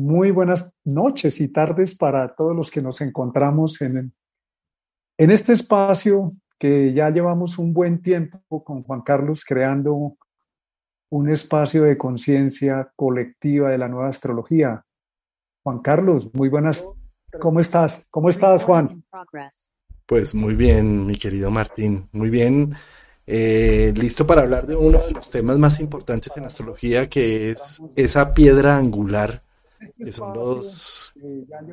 Muy buenas noches y tardes para todos los que nos encontramos en, en este espacio que ya llevamos un buen tiempo con Juan Carlos creando un espacio de conciencia colectiva de la nueva astrología. Juan Carlos, muy buenas. ¿Cómo estás? ¿Cómo estás, Juan? Pues muy bien, mi querido Martín. Muy bien. Eh, listo para hablar de uno de los temas más importantes en astrología, que es esa piedra angular, que son los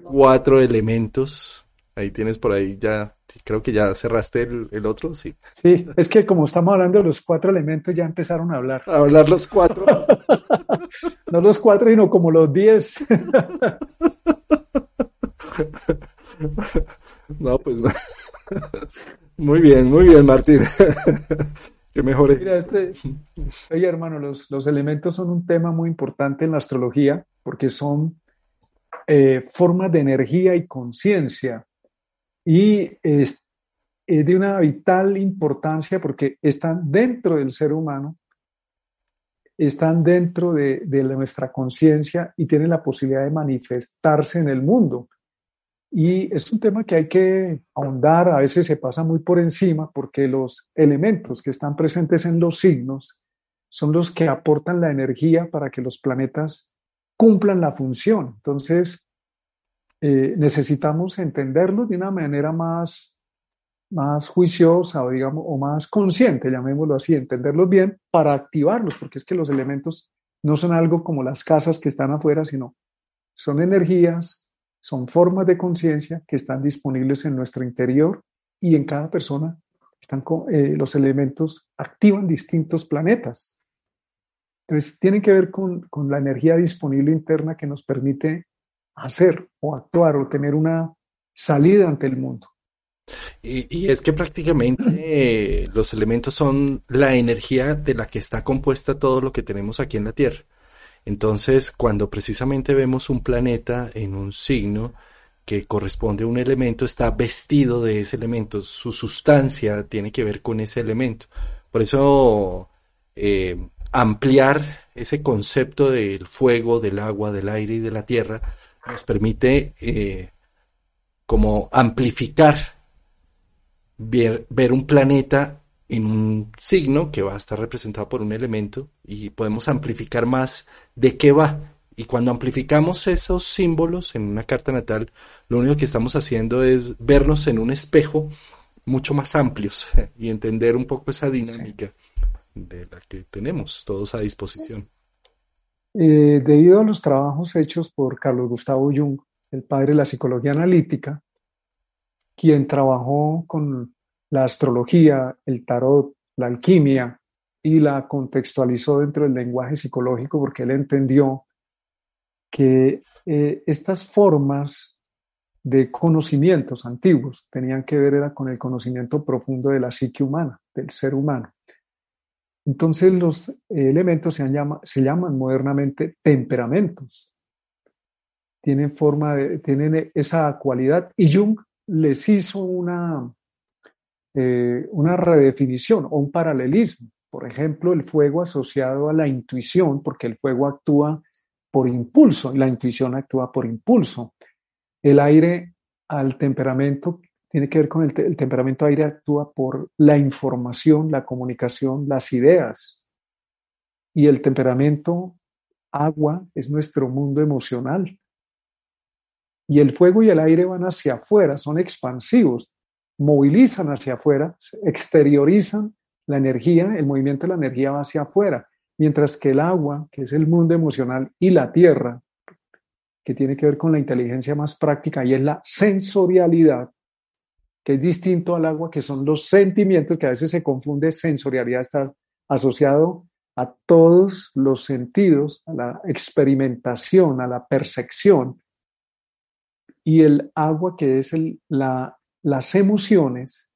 cuatro elementos. Ahí tienes por ahí ya, creo que ya cerraste el, el otro, sí. Sí, es que como estamos hablando de los cuatro elementos, ya empezaron a hablar. A hablar los cuatro. no los cuatro, sino como los diez. No, pues muy bien, muy bien, Martín. que mejore. Mira, este, oye, hermano, los, los, elementos son un tema muy importante en la astrología porque son eh, formas de energía y conciencia y es, es de una vital importancia porque están dentro del ser humano, están dentro de, de nuestra conciencia y tienen la posibilidad de manifestarse en el mundo. Y es un tema que hay que ahondar, a veces se pasa muy por encima porque los elementos que están presentes en los signos son los que aportan la energía para que los planetas cumplan la función. Entonces, eh, necesitamos entenderlos de una manera más, más juiciosa o, digamos, o más consciente, llamémoslo así, entenderlos bien para activarlos, porque es que los elementos no son algo como las casas que están afuera, sino son energías son formas de conciencia que están disponibles en nuestro interior y en cada persona están eh, los elementos activan distintos planetas. Entonces, tienen que ver con, la energía disponible interna que nos permite hacer o actuar o tener una salida ante el mundo. Y, y es que prácticamente eh, los elementos son la energía de la que está compuesta todo lo que tenemos aquí en la Tierra. Entonces, cuando precisamente vemos un planeta en un signo que corresponde a un elemento, está vestido de ese elemento, su sustancia tiene que ver con ese elemento. Por eso, eh, ampliar ese concepto del fuego, del agua, del aire y de la tierra nos permite eh, como amplificar, ver, ver un planeta en un signo que va a estar representado por un elemento y podemos amplificar más de qué va. Y cuando amplificamos esos símbolos en una carta natal, lo único que estamos haciendo es vernos en un espejo mucho más amplios y entender un poco esa dinámica de la que tenemos todos a disposición. Eh, debido a los trabajos hechos por Carlos Gustavo Jung, el padre de la psicología analítica, quien trabajó con la astrología, el tarot, la alquimia y la contextualizó dentro del lenguaje psicológico porque él entendió que eh, estas formas de conocimientos antiguos tenían que ver era con el conocimiento profundo de la psique humana, del ser humano. Entonces los elementos se, llama, se llaman modernamente temperamentos. Tienen forma de, tienen esa cualidad y Jung les hizo una, eh, una redefinición o un paralelismo. Por ejemplo, el fuego asociado a la intuición, porque el fuego actúa por impulso y la intuición actúa por impulso. El aire al temperamento tiene que ver con el, temperamento aire actúa por la información, la comunicación, las ideas. Y el temperamento agua es nuestro mundo emocional, y el fuego y el aire van hacia afuera, son expansivos, movilizan hacia afuera, exteriorizan la energía, el movimiento de la energía va hacia afuera, mientras que el agua, que es el mundo emocional, y la tierra, que tiene que ver con la inteligencia más práctica y es la sensorialidad, que es distinto al agua, que son los sentimientos, que a veces se confunde, sensorialidad está asociado a todos los sentidos, a la experimentación, a la percepción, y el agua, que es el, la, las emociones,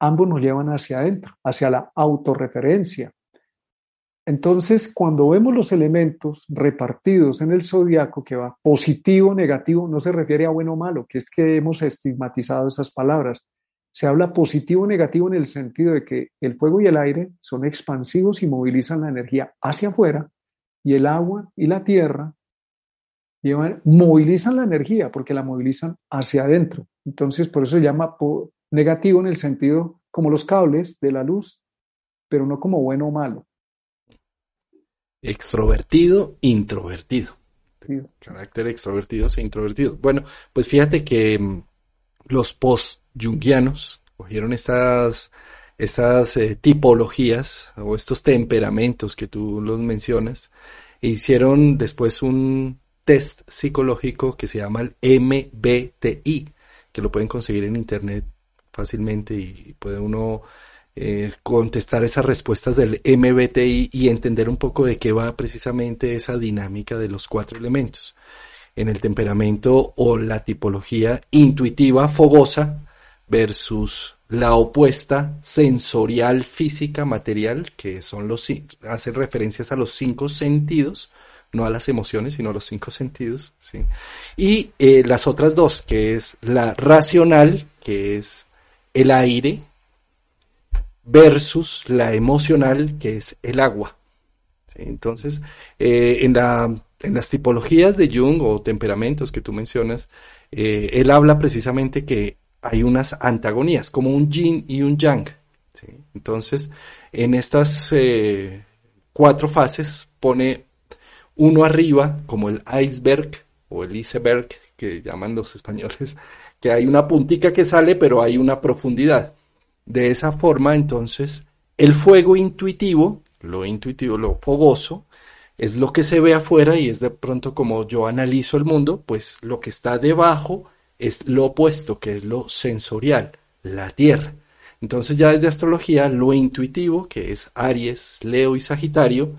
ambos nos llevan hacia adentro, hacia la autorreferencia. Entonces, cuando vemos los elementos repartidos en el zodiaco, que va positivo, negativo, no se refiere a bueno o malo, que es que hemos estigmatizado esas palabras. Se habla positivo negativo en el sentido de que el fuego y el aire son expansivos y movilizan la energía hacia afuera, y el agua y la tierra movilizan la energía porque la movilizan hacia adentro. Entonces, por eso se llama negativo en el sentido como los cables de la luz, pero no como bueno o malo. Extrovertido, introvertido. Carácter extrovertido e introvertido. Bueno, pues fíjate que mm, los post-jungianos cogieron estas, estas eh, tipologías o estos temperamentos que tú los mencionas e hicieron después un test psicológico que se llama el MBTI, que lo pueden conseguir en internet fácilmente y puede uno eh, contestar esas respuestas del MBTI y entender un poco de qué va precisamente esa dinámica de los cuatro elementos. En el temperamento o la tipología intuitiva fogosa versus la opuesta sensorial física material, que son los hace referencias a los cinco sentidos, no a las emociones, sino a los cinco sentidos, ¿sí? Y eh, las otras dos, que es la racional, que es el aire, versus la emocional, que es el agua. Entonces, eh, en, la, en las tipologías de Jung o temperamentos que tú mencionas, eh, él habla precisamente que hay unas antagonías, como un yin y un yang. Entonces, en estas eh, cuatro fases pone uno arriba, como el iceberg o el iceberg, que llaman los españoles, que hay una puntica que sale, pero hay una profundidad. De esa forma, entonces, el fuego intuitivo, lo intuitivo, lo fogoso, es lo que se ve afuera y es de pronto como yo analizo el mundo, pues lo que está debajo es lo opuesto, que es lo sensorial, la tierra. Entonces ya desde astrología, lo intuitivo, que es Aries, Leo y Sagitario,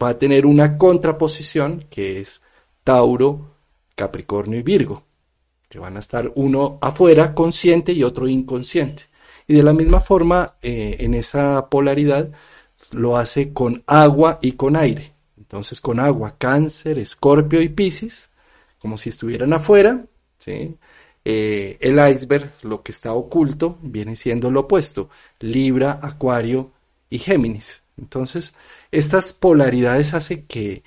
va a tener una contraposición que es Tauro, Capricornio y Virgo, que van a estar uno afuera consciente y otro inconsciente. Y de la misma forma, eh, en esa polaridad, lo hace con agua y con aire. Entonces, con agua, cáncer, escorpio y piscis, como si estuvieran afuera, ¿sí? Eh, el iceberg, lo que está oculto, viene siendo lo opuesto, Libra, Acuario y Géminis. Entonces, estas polaridades hacen que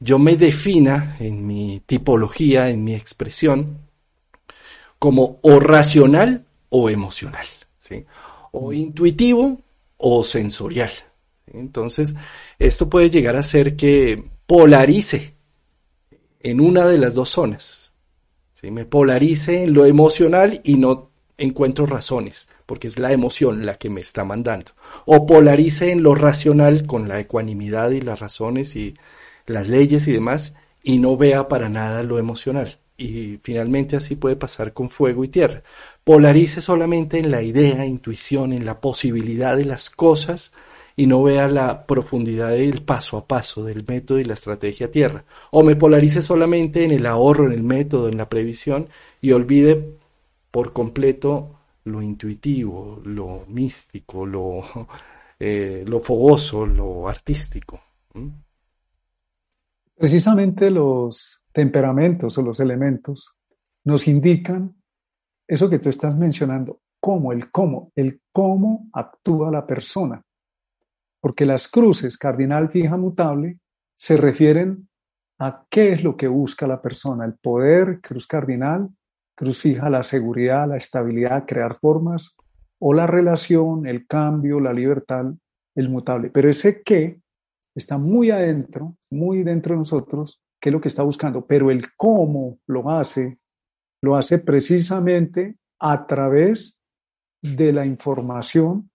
yo me defina en mi tipología, en mi expresión, como o racional o emocional. O intuitivo o sensorial. Entonces, esto puede llegar a ser que polarice en una de las dos zonas. ¿sí? Me polarice en lo emocional y no encuentro razones, porque es la emoción la que me está mandando. O polarice en lo racional con la ecuanimidad y las razones y las leyes y demás, y no vea para nada lo emocional. Y finalmente así puede pasar con fuego y tierra polarice solamente en la idea, intuición, en la posibilidad de las cosas y no vea la profundidad del paso a paso del método y la estrategia tierra. O me polarice solamente en el ahorro, en el método, en la previsión y olvide por completo lo intuitivo, lo místico, lo, eh, fogoso, lo artístico. Precisamente los temperamentos o los elementos nos indican eso que tú estás mencionando, cómo, el cómo, el cómo actúa la persona. Porque las cruces cardinal fija mutable se refieren a qué es lo que busca la persona, el poder, cruz cardinal, cruz fija la seguridad, la estabilidad, crear formas, o la relación, el cambio, la libertad, el mutable. Pero ese qué está muy adentro, muy dentro de nosotros, qué es lo que está buscando, pero el cómo lo hace, lo hace precisamente a través de la información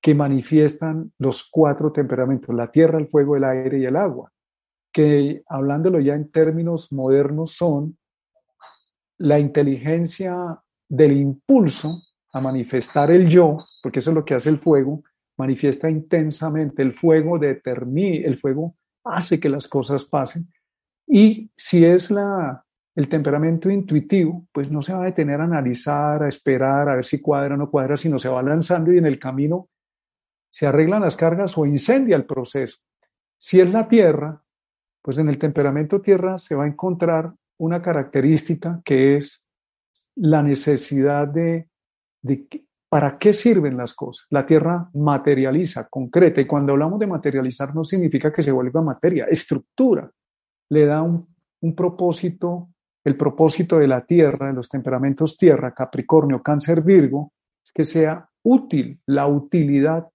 que manifiestan los cuatro temperamentos, la tierra, el fuego, el aire y el agua, que hablándolo ya en términos modernos son la inteligencia del impulso a manifestar el yo, porque eso es lo que hace el fuego, manifiesta intensamente, el fuego determina, el fuego hace que las cosas pasen. Y si es la, el temperamento intuitivo, pues no se va a detener a analizar, a esperar, a ver si cuadra o no cuadra, sino se va lanzando y en el camino se arreglan las cargas o incendia el proceso. Si es la tierra, pues en el temperamento tierra se va a encontrar una característica que es la necesidad de, para qué sirven las cosas. La tierra materializa, concreta, y cuando hablamos de materializar no significa que se vuelva materia, estructura, le da un propósito, el propósito de la tierra, de los temperamentos tierra, Capricornio, Cáncer, Virgo, es que sea útil, la utilidad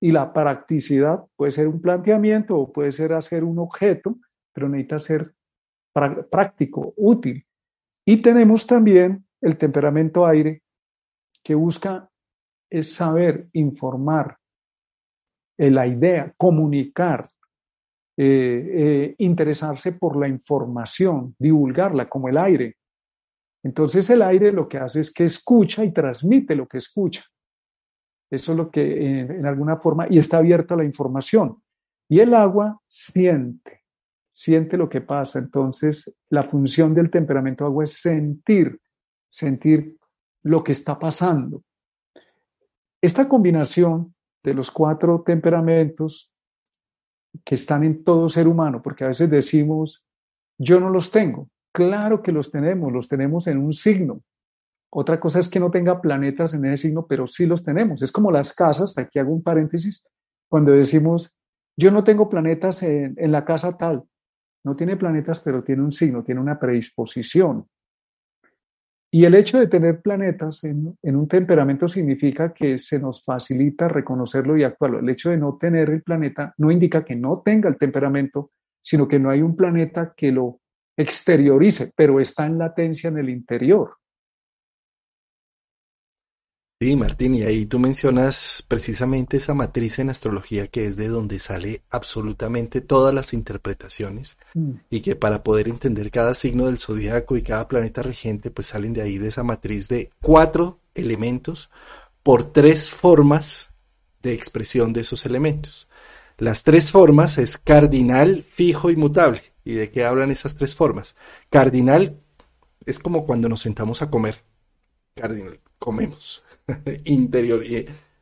y la practicidad puede ser un planteamiento o puede ser hacer un objeto, pero necesita ser práctico, útil. Y tenemos también el temperamento aire, que busca es saber informar, eh, la idea, comunicar, eh, eh, interesarse por la información, divulgarla como el aire. Entonces el aire lo que hace es que escucha y transmite lo que escucha. Eso es lo que en alguna forma, y está abierta la información. Y el agua siente siente lo que pasa. Entonces, la función del temperamento agua es sentir, sentir lo que está pasando. Esta combinación de los cuatro temperamentos que están en todo ser humano, porque a veces decimos, yo no los tengo. Claro que los tenemos, los tenemos en un signo. Otra cosa es que no tenga planetas en ese signo, pero sí los tenemos. Es como las casas, aquí hago un paréntesis, cuando decimos, yo no tengo planetas en, en la casa tal, no tiene planetas, pero tiene un signo, tiene una predisposición. Y el hecho de tener planetas en, un temperamento significa que se nos facilita reconocerlo y actuarlo. El hecho de no tener el planeta no indica que no tenga el temperamento, sino que no hay un planeta que lo exteriorice, pero está en latencia en el interior. Sí, Martín, y ahí tú mencionas precisamente esa matriz en astrología que es de donde sale absolutamente todas las interpretaciones mm. y que para poder entender cada signo del zodiaco y cada planeta regente, pues salen de ahí de esa matriz de cuatro elementos por tres formas de expresión de esos elementos. Las tres formas es cardinal, fijo y mutable. ¿Y de qué hablan esas tres formas? Cardinal es como cuando nos sentamos a comer. Cardinal, comemos interior.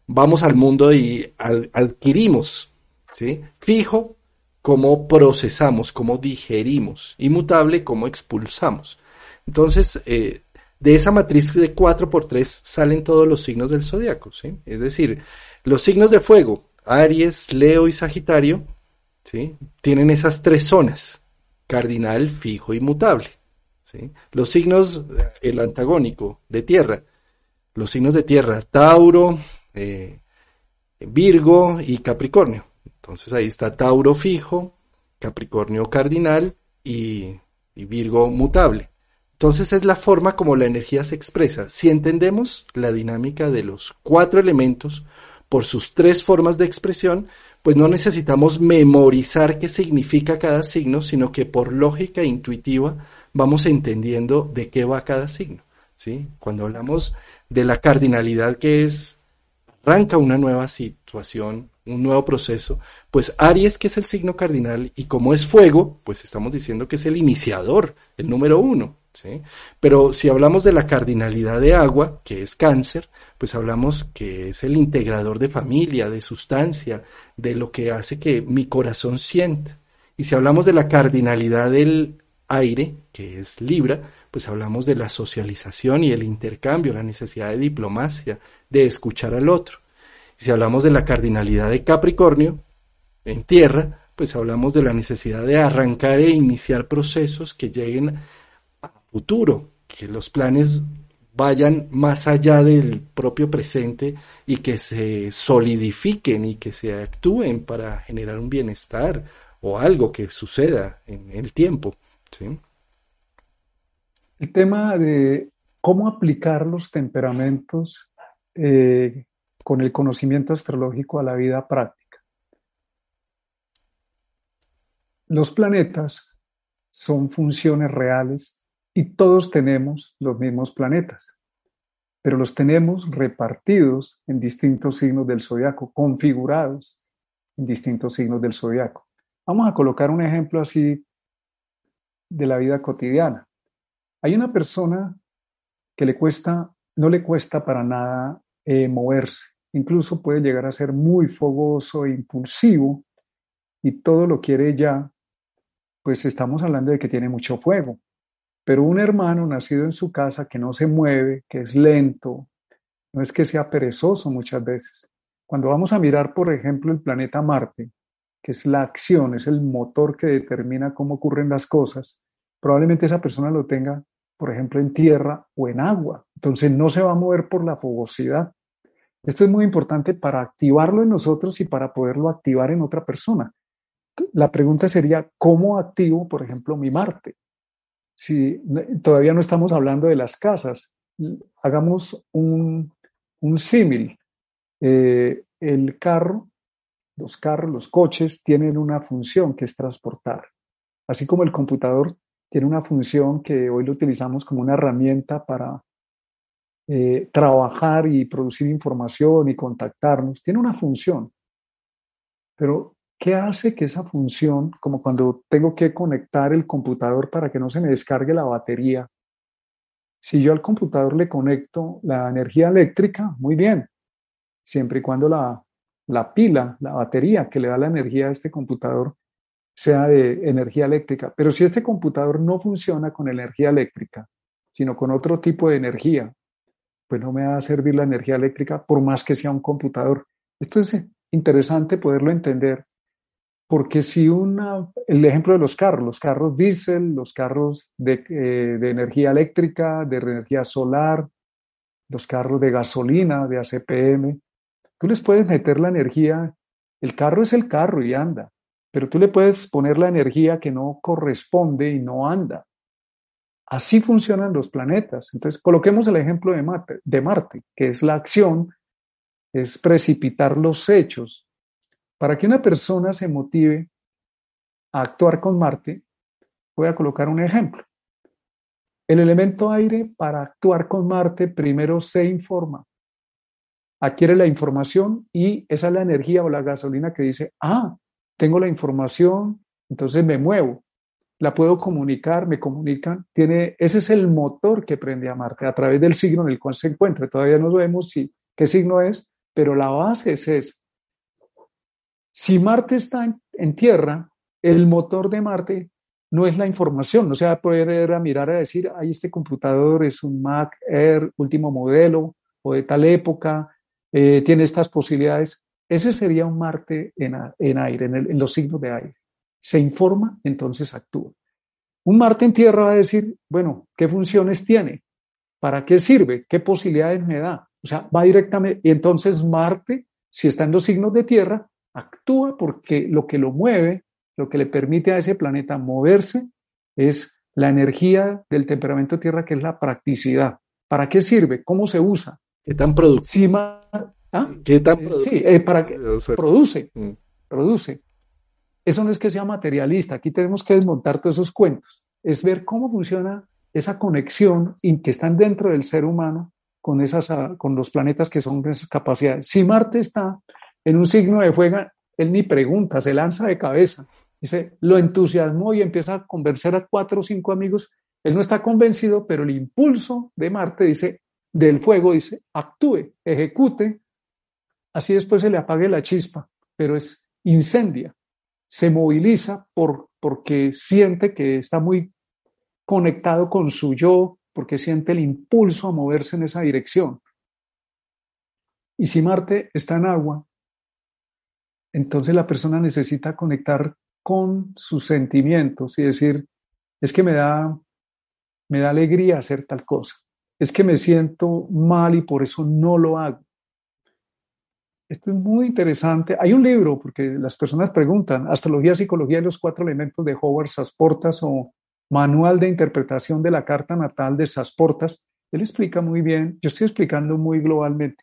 Vamos al mundo y adquirimos, ¿sí? Fijo, cómo procesamos, cómo digerimos. Inmutable, cómo expulsamos. Entonces, eh, de esa matriz de 4 por 3 salen todos los signos del zodiaco, ¿sí? Es decir, los signos de fuego, Aries, Leo y Sagitario, ¿sí? Tienen esas tres zonas, cardinal, fijo y mutable. Los signos, el antagónico de tierra, los signos de tierra, Tauro, eh, Virgo y Capricornio. Entonces ahí está Tauro fijo, Capricornio cardinal y, y Virgo mutable. Entonces es la forma como la energía se expresa. Si entendemos la dinámica de los cuatro elementos por sus tres formas de expresión, pues no necesitamos memorizar qué significa cada signo, sino que por lógica intuitiva vamos entendiendo de qué va cada signo. ¿sí? Cuando hablamos de la cardinalidad que es, arranca una nueva situación, un nuevo proceso, pues Aries, que es el signo cardinal, y como es fuego, pues estamos diciendo que es el iniciador, el número uno. ¿sí? Pero si hablamos de la cardinalidad de agua, que es cáncer, pues hablamos que es el integrador de familia, de sustancia, de lo que hace que mi corazón sienta. Y si hablamos de la cardinalidad del aire, que es Libra, pues hablamos de la socialización y el intercambio, la necesidad de diplomacia, de escuchar al otro. Y si hablamos de la cardinalidad de Capricornio, en tierra, pues hablamos de la necesidad de arrancar e iniciar procesos que lleguen a futuro, que los planes vayan más allá del propio presente y que se solidifiquen y que se actúen para generar un bienestar o algo que suceda en el tiempo. ¿sí? El tema de cómo aplicar los temperamentos eh, con el conocimiento astrológico a la vida práctica. Los planetas son funciones reales y todos tenemos los mismos planetas, pero los tenemos repartidos en distintos signos del zodiaco, configurados en distintos signos del zodiaco. Vamos a colocar un ejemplo así de la vida cotidiana. Hay una persona que le cuesta, no le cuesta para nada eh, moverse, incluso puede llegar a ser muy fogoso e impulsivo y todo lo quiere ya, pues estamos hablando de que tiene mucho fuego. Pero un hermano nacido en su casa que no se mueve, que es lento, no es que sea perezoso muchas veces. Cuando vamos a mirar, por ejemplo, el planeta Marte, que es la acción, es el motor que determina cómo ocurren las cosas, probablemente esa persona lo tenga, por ejemplo, en tierra o en agua. Entonces no se va a mover por la fogosidad. Esto es muy importante para activarlo en nosotros y para poderlo activar en otra persona. La pregunta sería, ¿cómo activo, por ejemplo, mi Marte? Si todavía no estamos hablando de las casas, hagamos un, un símil. Eh, el carro, los carros, los coches tienen una función que es transportar. Así como el computador tiene una función que hoy lo utilizamos como una herramienta para eh, trabajar y producir información y contactarnos. Tiene una función. Pero, ¿qué hace que esa función, como cuando tengo que conectar el computador para que no se me descargue la batería, si yo al computador le conecto la energía eléctrica, muy bien, siempre y cuando la, la pila, la batería que le da la energía a este computador sea de energía eléctrica. Pero si este computador no funciona con energía eléctrica, sino con otro tipo de energía, pues no me va a servir la energía eléctrica por más que sea un computador. Esto es interesante poderlo entender, porque si una, el ejemplo de los carros, los carros diésel, los carros de, eh, de energía eléctrica, de energía solar, los carros de gasolina, de ACPM, tú les puedes meter la energía, el carro es el carro y anda, pero tú le puedes poner la energía que no corresponde y no anda. Así funcionan los planetas. Entonces, coloquemos el ejemplo de Marte, que es la acción, es precipitar los hechos. Para que una persona se motive a actuar con Marte, voy a colocar un ejemplo. El elemento aire para actuar con Marte primero se informa, adquiere la información y esa es la energía o la gasolina que dice, ah, tengo la información, entonces me muevo, la puedo comunicar, me comunican, tiene, ese es el motor que prende a Marte a través del signo en el cual se encuentra. Todavía no sabemos si, qué signo es, pero la base es esa. Si Marte está en, Tierra, el motor de Marte no es la información, no se va a poder a mirar a decir, ahí este computador es un Mac Air último modelo o de tal época, eh, tiene estas posibilidades. Ese sería un Marte en, aire, en, los signos de aire. Se informa, entonces actúa. Un Marte en Tierra va a decir, bueno, ¿qué funciones tiene? ¿Para qué sirve? ¿Qué posibilidades me da? O sea, va directamente. Y entonces Marte, si está en los signos de Tierra, actúa porque lo que lo mueve, lo que le permite a ese planeta moverse, es la energía del temperamento Tierra, que es la practicidad. ¿Para qué sirve? ¿Cómo se usa? ¿Qué tan productivo? ¿Ah? ¿Qué tan eh, Sí, eh, para que produce, mm. produce. Eso no es que sea materialista, aquí tenemos que desmontar todos esos cuentos, es ver cómo funciona esa conexión y que están dentro del ser humano con, esas, ah, con los planetas que son esas capacidades. Si Marte está en un signo de fuego, él ni pregunta, se lanza de cabeza, dice, lo entusiasmó y empieza a convencer a cuatro o cinco amigos. Él no está convencido, pero el impulso de Marte dice, del fuego, dice, actúe, ejecute, así después se le apague la chispa, pero es incendia, se moviliza por, porque siente que está muy conectado con su yo, porque siente el impulso a moverse en esa dirección. Y si Marte está en agua, entonces la persona necesita conectar con sus sentimientos y decir, es que me da, me da alegría hacer tal cosa, es que me siento mal y por eso no lo hago. Esto es muy interesante. Hay un libro, porque las personas preguntan, Astrología, Psicología y los cuatro elementos de Howard Sasportas o Manual de Interpretación de la Carta Natal de Sasportas. Él explica muy bien, yo estoy explicando muy globalmente,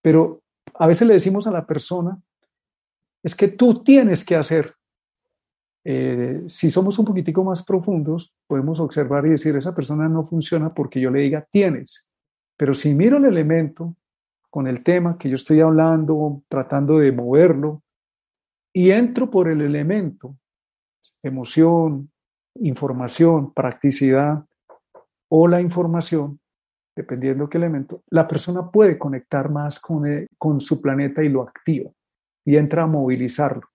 pero a veces le decimos a la persona, es que tú tienes que hacer. Eh, si somos un poquitico más profundos, podemos observar y decir, esa persona no funciona porque yo le diga tienes. Pero si miro el elemento con el tema que yo estoy hablando, tratando de moverlo, y entro por el elemento, emoción, información, practicidad o la información, dependiendo qué elemento, la persona puede conectar más con, con su planeta y lo activa y entra a movilizarlo.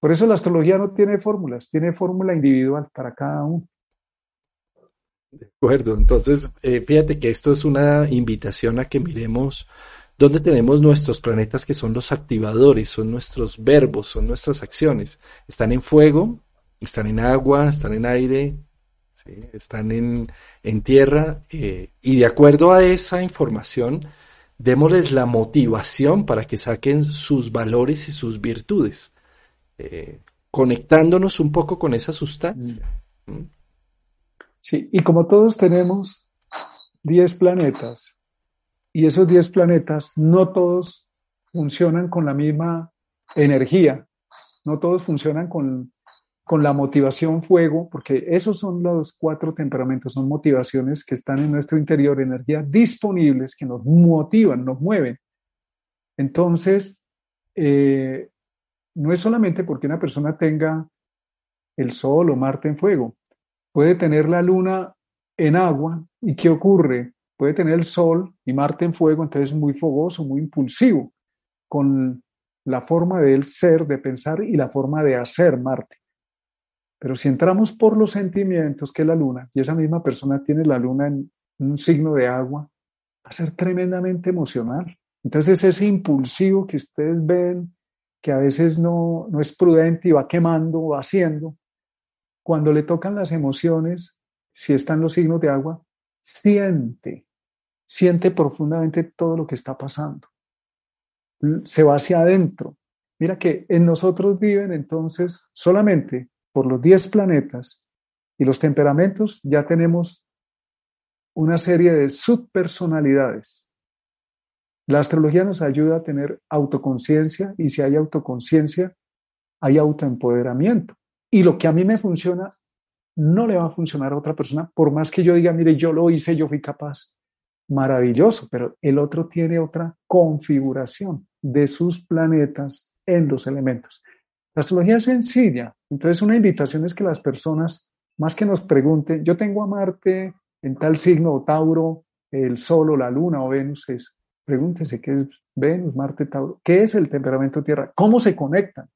Por eso la astrología no tiene fórmulas, tiene fórmula individual para cada uno. De acuerdo, entonces eh, fíjate que esto es una invitación a que miremos dónde tenemos nuestros planetas que son los activadores, son nuestros verbos, son nuestras acciones. Están en fuego, están en agua, están en aire, están en, tierra eh, y de acuerdo a esa información, démosles la motivación para que saquen sus valores y sus virtudes, eh, conectándonos un poco con esa sustancia. ¿Mm? Sí, y como todos tenemos 10 planetas, y esos 10 planetas no todos funcionan con la misma energía, no todos funcionan con, con la motivación fuego, porque esos son los cuatro temperamentos, son motivaciones que están en nuestro interior, energías disponibles que nos motivan, nos mueven. Entonces, eh, no es solamente porque una persona tenga el Sol o Marte en fuego, puede tener la luna en agua y ¿qué ocurre? Puede tener el sol y Marte en fuego, entonces muy fogoso, muy impulsivo, con la forma de él ser, de pensar y la forma de hacer Marte. Pero si entramos por los sentimientos que la luna, y esa misma persona tiene la luna en un signo de agua, va a ser tremendamente emocional. Entonces ese impulsivo que ustedes ven, que a veces no, no es prudente y va quemando, va haciendo, cuando le tocan las emociones, si están los signos de agua, siente, siente profundamente todo lo que está pasando. Se va hacia adentro. Mira que en nosotros viven entonces solamente por los 10 planetas y los temperamentos ya tenemos una serie de subpersonalidades. La astrología nos ayuda a tener autoconciencia y si hay autoconciencia, hay autoempoderamiento. Y lo que a mí me funciona no le va a funcionar a otra persona, por más que yo diga, mire, yo lo hice, yo fui capaz. Maravilloso, pero el otro tiene otra configuración de sus planetas en los elementos. La astrología es sencilla, entonces una invitación es que las personas, más que nos pregunten, yo tengo a Marte en tal signo o Tauro, el Sol o la Luna o Venus, es pregúntese qué es Venus, Marte, Tauro, qué es el temperamento Tierra, cómo se conectan.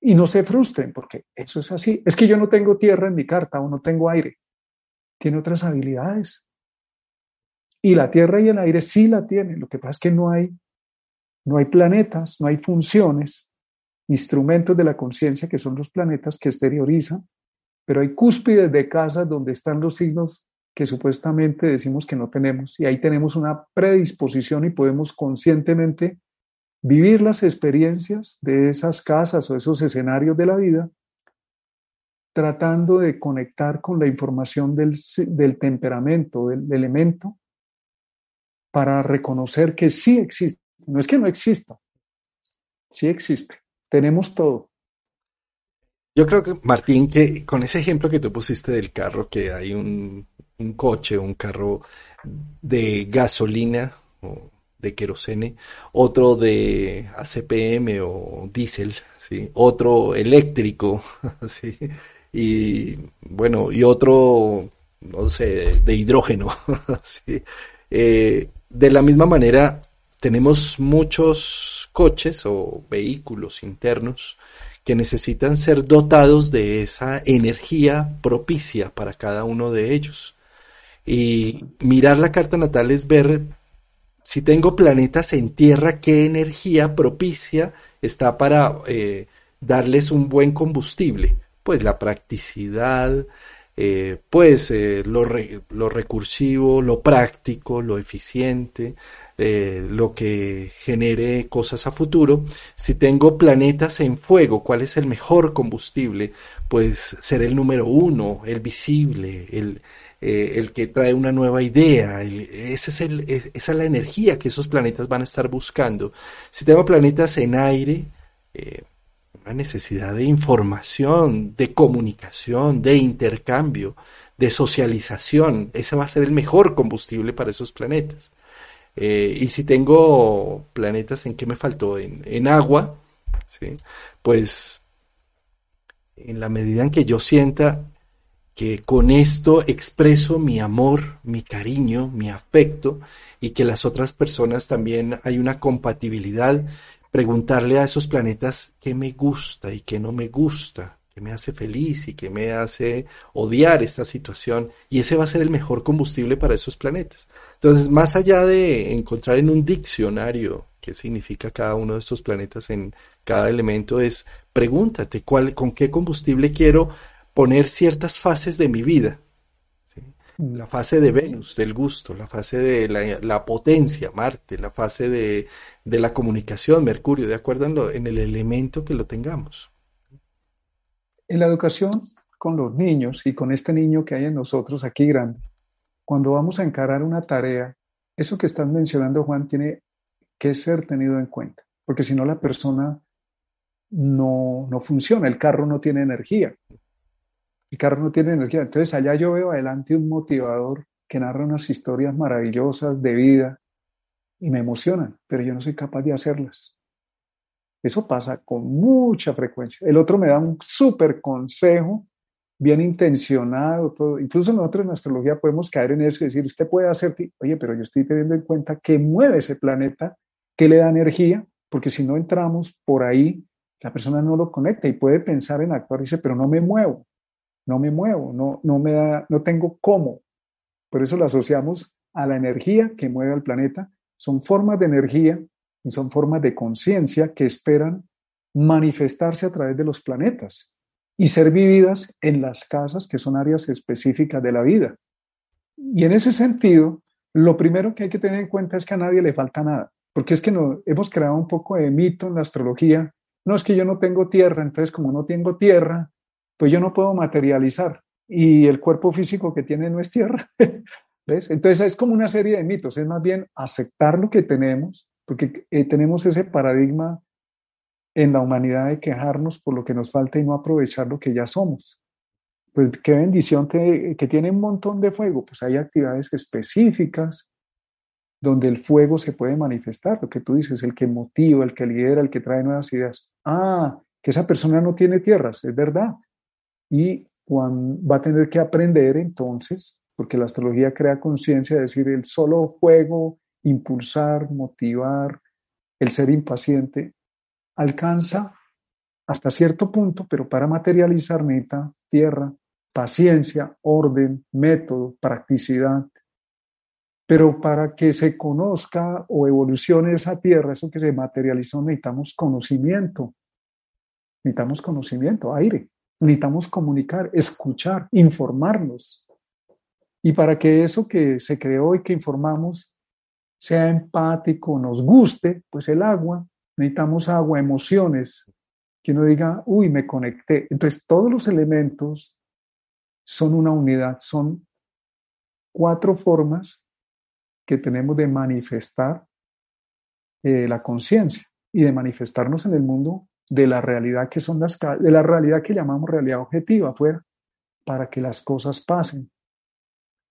Y no se frustren, porque eso es así. Es que yo no tengo tierra en mi carta o no tengo aire. Tiene otras habilidades. Y la tierra y el aire sí la tienen. Lo que pasa es que no hay, no hay planetas, no hay funciones, instrumentos de la conciencia que son los planetas que exteriorizan, pero hay cúspides de casas donde están los signos que supuestamente decimos que no tenemos. Y ahí tenemos una predisposición y podemos conscientemente vivir las experiencias de esas casas o esos escenarios de la vida, tratando de conectar con la información del, temperamento, del, elemento, para reconocer que sí existe. No es que no exista, sí existe. Tenemos todo. Yo creo que, Martín, que con ese ejemplo que tú pusiste del carro, que hay un, un coche, un carro de gasolina o de querosene, otro de ACPM o diésel, ¿sí? otro eléctrico, ¿sí? y bueno, y otro, no sé, de hidrógeno. ¿sí? Eh, de la misma manera, tenemos muchos coches o vehículos internos que necesitan ser dotados de esa energía propicia para cada uno de ellos. Y mirar la carta natal es ver si tengo planetas en tierra, ¿qué energía propicia está para eh, darles un buen combustible? Pues la practicidad, eh, pues eh, lo, lo, recursivo, lo práctico, lo eficiente, lo que genere cosas a futuro. Si tengo planetas en fuego, ¿cuál es el mejor combustible? Pues ser el número uno, el visible, el, el que trae una nueva idea. esa es la energía que esos planetas van a estar buscando. Si tengo planetas en aire, una necesidad de información, de comunicación, de intercambio, de socialización. Ese va a ser el mejor combustible para esos planetas. Eh, y si tengo planetas en que me faltó, en, agua, pues en la medida en que yo sienta que con esto expreso mi amor, mi cariño, mi afecto y que las otras personas también hay una compatibilidad preguntarle a esos planetas qué me gusta y qué no me gusta, qué me hace feliz y qué me hace odiar esta situación. Y ese va a ser el mejor combustible para esos planetas. Entonces, más allá de encontrar en un diccionario qué significa cada uno de estos planetas en cada elemento, es pregúntate cuál, con qué combustible quiero poner ciertas fases de mi vida la fase de Venus, del gusto, la fase de la, potencia, Marte, la fase de, la comunicación, Mercurio, de acuerdo en, el elemento que lo tengamos. En la educación con los niños y con este niño que hay en nosotros aquí grande, cuando vamos a encarar una tarea, eso que estás mencionando, Juan, tiene que ser tenido en cuenta, porque si no la persona no, no funciona, el carro no tiene energía. El carro no tiene energía. Entonces allá yo veo adelante un motivador que narra unas historias maravillosas de vida y me emocionan, pero yo no soy capaz de hacerlas. Eso pasa con mucha frecuencia. El otro me da un súper consejo, bien intencionado, todo. Incluso nosotros en astrología podemos caer en eso y decir, usted puede hacer, oye, pero yo estoy teniendo en cuenta que mueve ese planeta, que le da energía, porque si no entramos por ahí, la persona no lo conecta y puede pensar en actuar y dice, pero no me muevo no me muevo, no, no, me da, no tengo cómo. Por eso lo asociamos a la energía que mueve al planeta. Son formas de energía y son formas de conciencia que esperan manifestarse a través de los planetas y ser vividas en las casas que son áreas específicas de la vida. Y en ese sentido, lo primero que hay que tener en cuenta es que a nadie le falta nada, porque es que no, hemos creado un poco de mito en la astrología. No es que yo no tengo tierra, entonces como no tengo tierra, pues yo no puedo materializar y el cuerpo físico que tiene no es tierra. ¿Ves? Entonces es como una serie de mitos, es más bien aceptar lo que tenemos, porque eh, tenemos ese paradigma en la humanidad de quejarnos por lo que nos falta y no aprovechar lo que ya somos. Pues qué bendición que, que tiene un montón de fuego, pues hay actividades específicas donde el fuego se puede manifestar, lo que tú dices, el que motiva, el que lidera, el que trae nuevas ideas. Ah, que esa persona no tiene tierras, es verdad, y va a tener que aprender entonces, porque la astrología crea conciencia, es decir, el solo fuego, impulsar, motivar, el ser impaciente, alcanza hasta cierto punto, pero para materializar meta, tierra, paciencia, orden, método, practicidad. Pero para que se conozca o evolucione esa tierra, eso que se materializó, necesitamos conocimiento. Necesitamos conocimiento, aire. Necesitamos comunicar, escuchar, informarnos. Y para que eso que se creó y que informamos sea empático, nos guste, pues el agua, necesitamos agua, emociones, que uno diga, uy, me conecté. Entonces, todos los elementos son una unidad, son cuatro formas que tenemos de manifestar eh, la conciencia y de manifestarnos en el mundo de la realidad que son las de la realidad que llamamos realidad objetiva afuera para que las cosas pasen.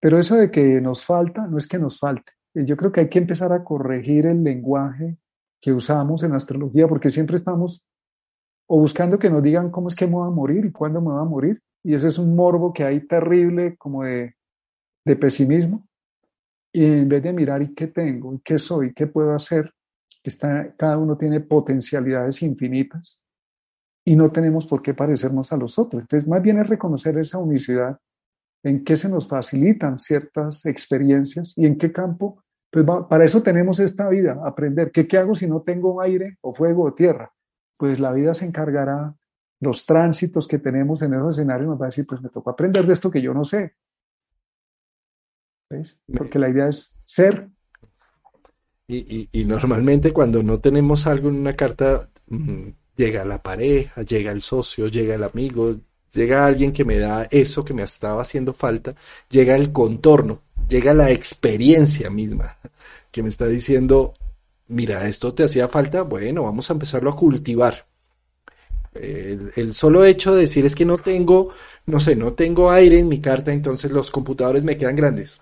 Pero eso de que nos falta, no es que nos falte. Yo creo que hay que empezar a corregir el lenguaje que usamos en astrología porque siempre estamos o buscando que nos digan cómo es que me voy a morir y cuándo me voy a morir. Y ese es un morbo que hay terrible como de, de pesimismo. Y en vez de mirar y qué tengo, y qué soy, qué puedo hacer, Está, cada uno tiene potencialidades infinitas y no tenemos por qué parecernos a los otros. Entonces, más bien es reconocer esa unicidad, en qué se nos facilitan ciertas experiencias y en qué campo. Pues para eso tenemos esta vida, aprender. ¿Qué, ¿Qué hago si no tengo aire o fuego o tierra? Pues la vida se encargará los tránsitos que tenemos en esos escenarios, nos va a decir, pues me tocó aprender de esto que yo no sé. ¿Ves? Porque la idea es ser. Y, y, normalmente cuando no tenemos algo en una carta, mm, llega la pareja, llega el socio, llega el amigo, llega alguien que me da eso que me estaba haciendo falta, llega el contorno, llega la experiencia misma que me está diciendo, mira, esto te hacía falta, bueno, vamos a empezarlo a cultivar. El, solo hecho de decir es que no tengo, no sé, no tengo aire en mi carta, entonces los computadores me quedan grandes.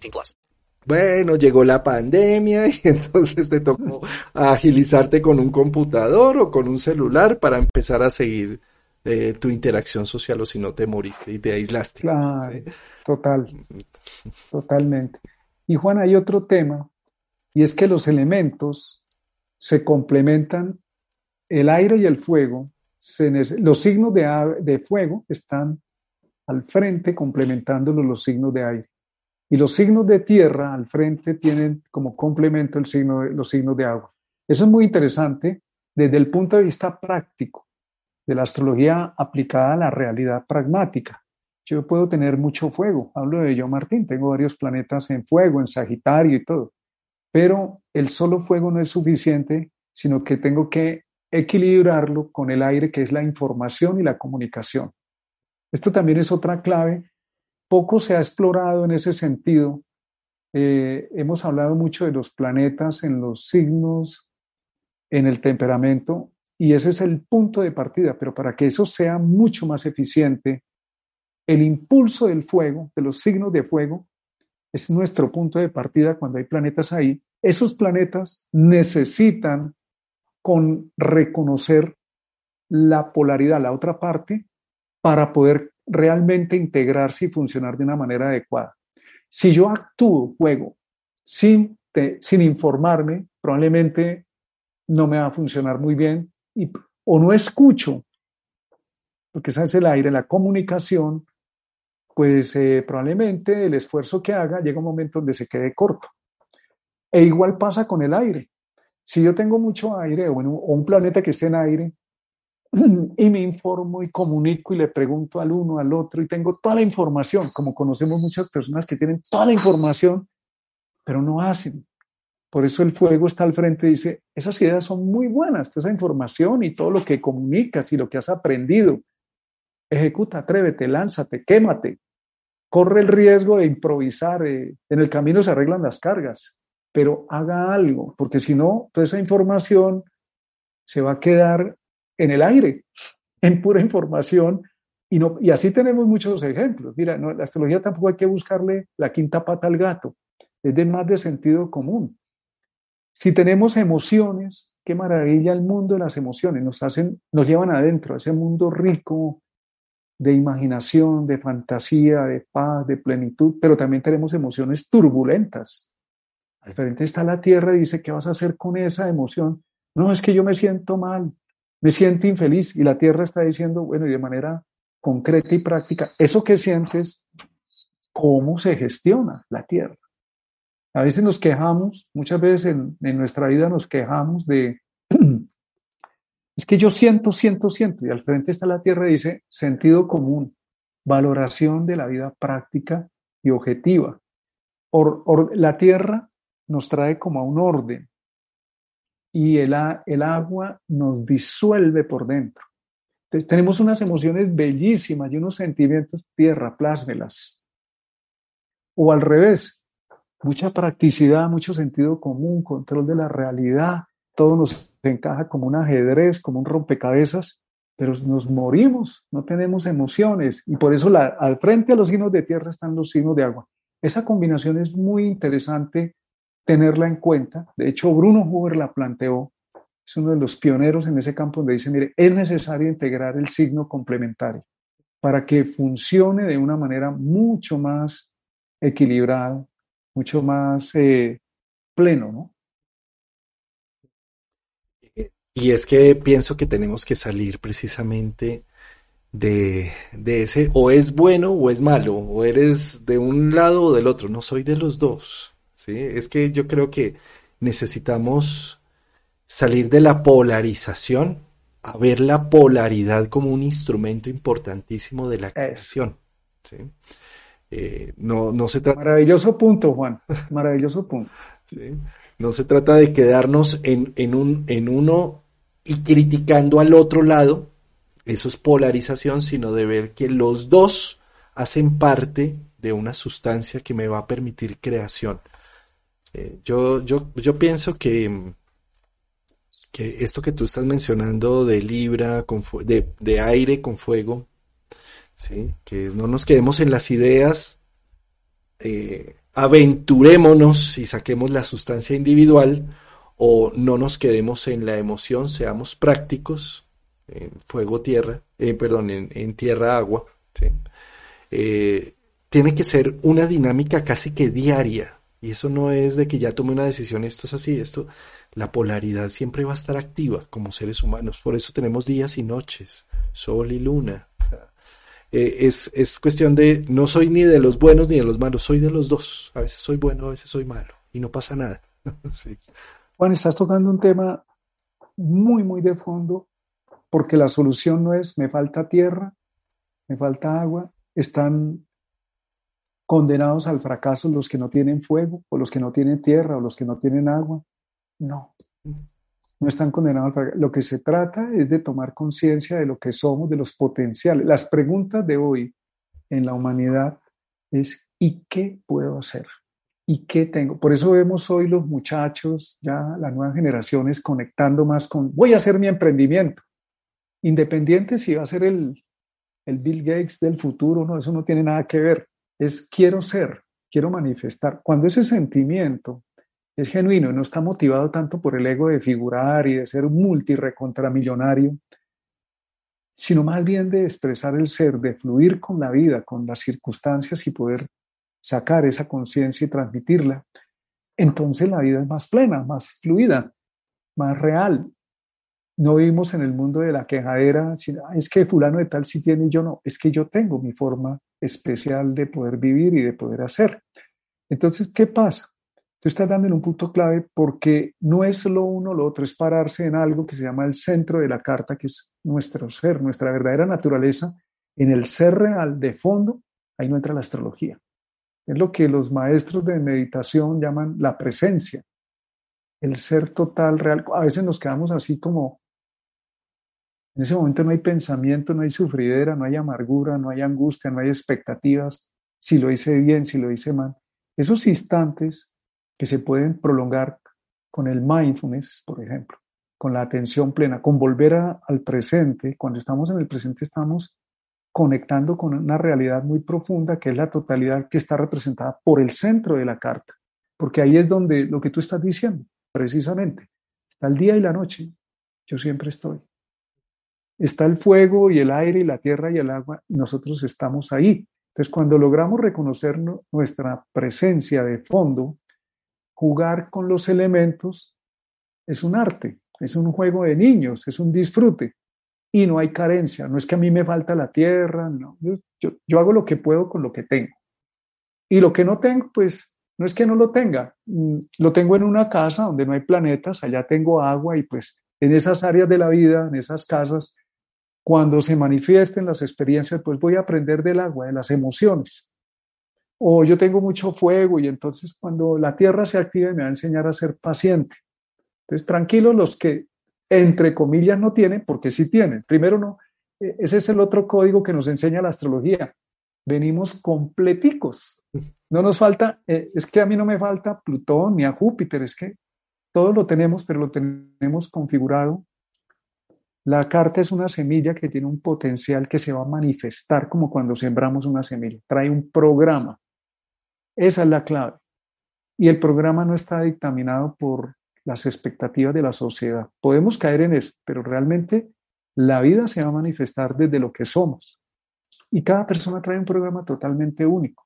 18 plus. Bueno, llegó la pandemia y entonces te tocó agilizarte con un computador o con un celular para empezar a seguir eh, tu interacción social o si no te moriste y te aislaste. Claro, total, totalmente. Y Juan, hay otro tema y es que los elementos se complementan, el aire y el fuego, los signos de, fuego están al frente complementándolos los signos de aire. Y los signos de tierra al frente tienen como complemento el signo los signos de agua. Eso es muy interesante desde el punto de vista práctico de la astrología aplicada a la realidad pragmática. Yo puedo tener mucho fuego, hablo de yo Martín, tengo varios planetas en fuego, en Sagitario y todo, pero el solo fuego no es suficiente, sino que tengo que equilibrarlo con el aire, que es la información y la comunicación. Esto también es otra clave. Poco se ha explorado en ese sentido. Eh, hemos hablado mucho de los planetas en los signos, en el temperamento, y ese es el punto de partida. Pero para que eso sea mucho más eficiente, el impulso del fuego, de los signos de fuego, es nuestro punto de partida cuando hay planetas ahí. Esos planetas necesitan con reconocer la polaridad, la otra parte, para poder realmente integrarse y funcionar de una manera adecuada. Si yo actúo, juego, sin, sin informarme, probablemente no me va a funcionar muy bien y, o no escucho, porque ese es el aire, la comunicación, pues eh, probablemente el esfuerzo que haga llega un momento donde se quede corto. E igual pasa con el aire. Si yo tengo mucho aire o, un planeta que esté en aire y me informo y comunico y le pregunto al uno, al otro y tengo toda la información, como conocemos muchas personas que tienen toda la información, pero no hacen. Por eso el fuego está al frente y dice, esas ideas son muy buenas, esa información y todo lo que comunicas y lo que has aprendido. Ejecuta, atrévete, lánzate, quémate corre el riesgo de improvisar, eh, en el camino se arreglan las cargas, pero haga algo, porque si no, toda esa información se va a quedar en el aire, en pura información, y, no, así tenemos muchos ejemplos. Mira, la astrología tampoco hay que buscarle la quinta pata al gato, es de más de sentido común. Si tenemos emociones, qué maravilla el mundo de las emociones, nos hacen, nos llevan adentro, a ese mundo rico, de imaginación, de fantasía, de paz, de plenitud, pero también tenemos emociones turbulentas. Al frente está la tierra y dice, ¿qué vas a hacer con esa emoción? No, es que yo me siento mal, me siento infeliz y la tierra está diciendo, bueno, y de manera concreta y práctica, eso que sientes, ¿cómo se gestiona la tierra? A veces nos quejamos, muchas veces en, en nuestra vida nos quejamos de es que yo siento, siento, siento. Y al frente está la tierra y dice sentido común, valoración de la vida práctica y objetiva. la tierra nos trae como a un orden y el, agua nos disuelve por dentro. Entonces, tenemos unas emociones bellísimas y unos sentimientos, tierra, plásmelas. O al revés, mucha practicidad, mucho sentido común, control de la realidad, todo nos encaja como un ajedrez, como un rompecabezas, pero nos morimos, no tenemos emociones y por eso al frente a los signos de tierra están los signos de agua. Esa combinación es muy interesante tenerla en cuenta. De hecho, Bruno Huber la planteó, es uno de los pioneros en ese campo donde dice, mire, es necesario integrar el signo complementario para que funcione de una manera mucho más equilibrada, mucho más eh, pleno, ¿no? Y es que pienso que tenemos que salir precisamente de, de, ese o es bueno o es malo, o eres de un lado o del otro, no soy de los dos. ¿Sí? Es que yo creo que necesitamos salir de la polarización a ver la polaridad como un instrumento importantísimo de la creación. ¿sí? Eh, no, no se trata... Maravilloso punto, Juan. Maravilloso punto. ¿sí? No se trata de quedarnos en, en, un, en uno y criticando al otro lado, eso es polarización, sino de ver que los dos hacen parte de una sustancia que me va a permitir creación. Eh, yo, yo, yo pienso que, que esto que tú estás mencionando de Libra, con de, de, aire con fuego, ¿sí? que no nos quedemos en las ideas, eh, aventurémonos y saquemos la sustancia individual, o no nos quedemos en la emoción, seamos prácticos, en fuego, tierra, eh, perdón, en, tierra, agua. Tiene que ser una dinámica casi que diaria. Y eso no es de que ya tome una decisión, esto es así, esto, la polaridad siempre va a estar activa como seres humanos. Por eso tenemos días y noches, sol y luna. Eh, es, es cuestión de, no soy ni de los buenos ni de los malos, soy de los dos. A veces soy bueno, a veces soy malo. Y no pasa nada. Juan, estás tocando un tema muy, muy de fondo, porque la solución no es me falta tierra, me falta agua, están condenados al fracaso los que no tienen fuego, o los que no tienen tierra, o los que no tienen agua. No, no están condenados al fracaso. Lo que se trata es de tomar conciencia de lo que somos, de los potenciales. Las preguntas de hoy en la humanidad es ¿y qué puedo hacer? ¿Y qué tengo? Por eso vemos hoy los muchachos, ya las nuevas generaciones, conectando más con, voy a hacer mi emprendimiento. Independiente si va a ser el, el Bill Gates del futuro, no, eso no tiene nada que ver. Es quiero ser, quiero manifestar. Cuando ese sentimiento es genuino y no está motivado tanto por el ego de figurar y de ser multirecontramillonario, sino más bien de expresar el ser, de fluir con la vida, con las circunstancias y poder sacar esa conciencia y transmitirla, entonces la vida es más plena, más fluida, más real. No vivimos en el mundo de la quejadera, es que fulano de tal sí tiene y yo no, es que yo tengo mi forma especial de poder vivir y de poder hacer. Entonces, ¿qué pasa? Tú estás dando en un punto clave porque no es lo uno lo otro, es pararse en algo que se llama el centro de la carta, que es nuestro ser, nuestra verdadera naturaleza. En el ser real de fondo, ahí no entra la astrología. Es lo que los maestros de meditación llaman la presencia, el ser total, real. A veces nos quedamos así como, en ese momento no hay pensamiento, no hay sufridera, no hay amargura, no hay angustia, no hay expectativas, si lo hice bien, si lo hice mal. Esos instantes que se pueden prolongar con el mindfulness, por ejemplo, con la atención plena, con volver al presente, cuando estamos en el presente estamos conectando con una realidad muy profunda que es la totalidad que está representada por el centro de la carta, porque ahí es donde lo que tú estás diciendo, precisamente, está el día y la noche, yo siempre estoy. Está el fuego y el aire y la tierra y el agua, y nosotros estamos ahí. Entonces, cuando logramos reconocer nuestra presencia de fondo, jugar con los elementos es un arte, es un juego de niños, es un disfrute y no hay carencia. No es que a mí me falta la tierra, no. Yo, yo, hago lo que puedo con lo que tengo. Y lo que no tengo, pues no es que no lo tenga. Mm, lo tengo en una casa donde no hay planetas, allá tengo agua y pues en esas áreas de la vida, en esas casas, cuando se manifiesten las experiencias, pues voy a aprender del agua, de las emociones. O yo tengo mucho fuego y entonces cuando la tierra se active me va a enseñar a ser paciente. Entonces, tranquilos los que entre comillas, no tienen, porque sí tienen. Primero, no, e, ese es el otro código que nos enseña la astrología. Venimos completicos. No nos falta, eh, es que a mí no me falta Plutón ni a Júpiter, es que todo lo tenemos, pero lo tenemos configurado. La carta es una semilla que tiene un potencial que se va a manifestar como cuando sembramos una semilla. Trae un programa. Esa es la clave. Y el programa no está dictaminado por las expectativas de la sociedad. Podemos caer en eso, pero realmente la vida se va a manifestar desde lo que somos. Y cada persona trae un programa totalmente único.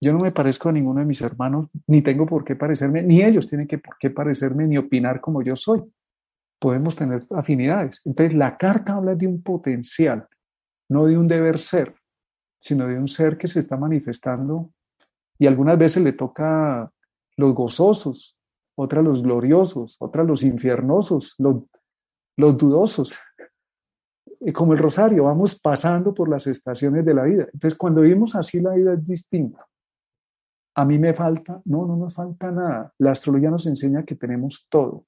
Yo no me parezco a ninguno de mis hermanos, ni tengo por qué parecerme, ni ellos tienen que por qué parecerme ni opinar como yo soy. Podemos tener afinidades. Entonces, la carta habla de un potencial, no de un deber ser, sino de un ser que se está manifestando y algunas veces le toca los gozosos, otras los gloriosos, otras los infiernosos, los, los dudosos. Como el rosario, vamos pasando por las estaciones de la vida. Entonces, cuando vivimos así, la vida es distinta. A mí me falta, no, no nos falta nada. La astrología nos enseña que tenemos todo,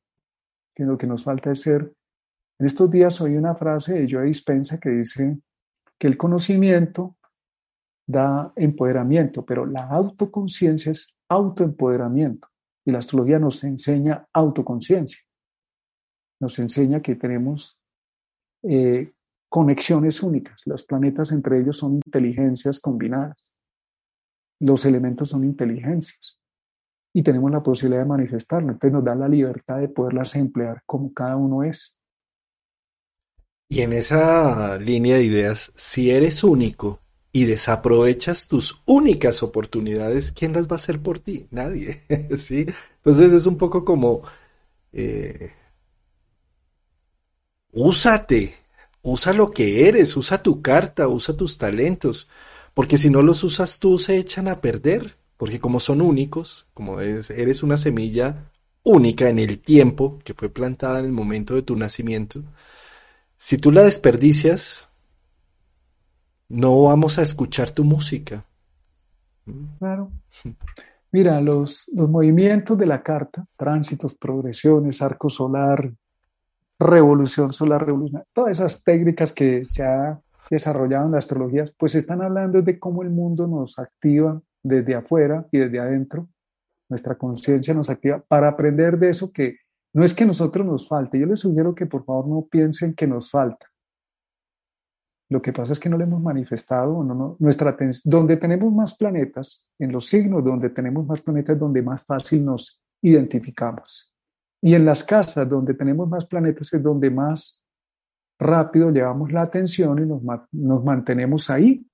que lo que nos falta es ser. En estos días oí una frase de Joe Dispensa que dice que el conocimiento da empoderamiento, pero la autoconciencia es autoempoderamiento. Y la astrología nos enseña autoconciencia. Nos enseña que tenemos eh, conexiones únicas. Los planetas entre ellos son inteligencias combinadas. Los elementos son inteligencias. Y tenemos la posibilidad de manifestarlo. Entonces nos da la libertad de poderlas emplear como cada uno es. Y en esa línea de ideas, si eres único, y desaprovechas tus únicas oportunidades, ¿quién las va a hacer por ti? Nadie, ¿sí? Entonces es un poco como, eh, úsate, usa lo que eres, usa tu carta, usa tus talentos, porque si no los usas tú se echan a perder, porque como son únicos, como eres una semilla única en el tiempo que fue plantada en el momento de tu nacimiento, si tú la desperdicias, no vamos a escuchar tu música. Claro. Mira, los, los movimientos de la carta, tránsitos, progresiones, arco solar, revolución solar, revolución, todas esas técnicas que se ha desarrollado en la astrología, pues están hablando de cómo el mundo nos activa desde afuera y desde adentro, nuestra conciencia nos activa para aprender de eso que no es que nosotros nos falte, yo les sugiero que por favor no piensen que nos falta, lo que pasa es que no le hemos manifestado, no, no, nuestra donde tenemos más planetas, en los signos donde tenemos más planetas, donde más fácil nos identificamos. Y en las casas donde tenemos más planetas es donde más rápido llevamos la atención y nos, nos mantenemos ahí.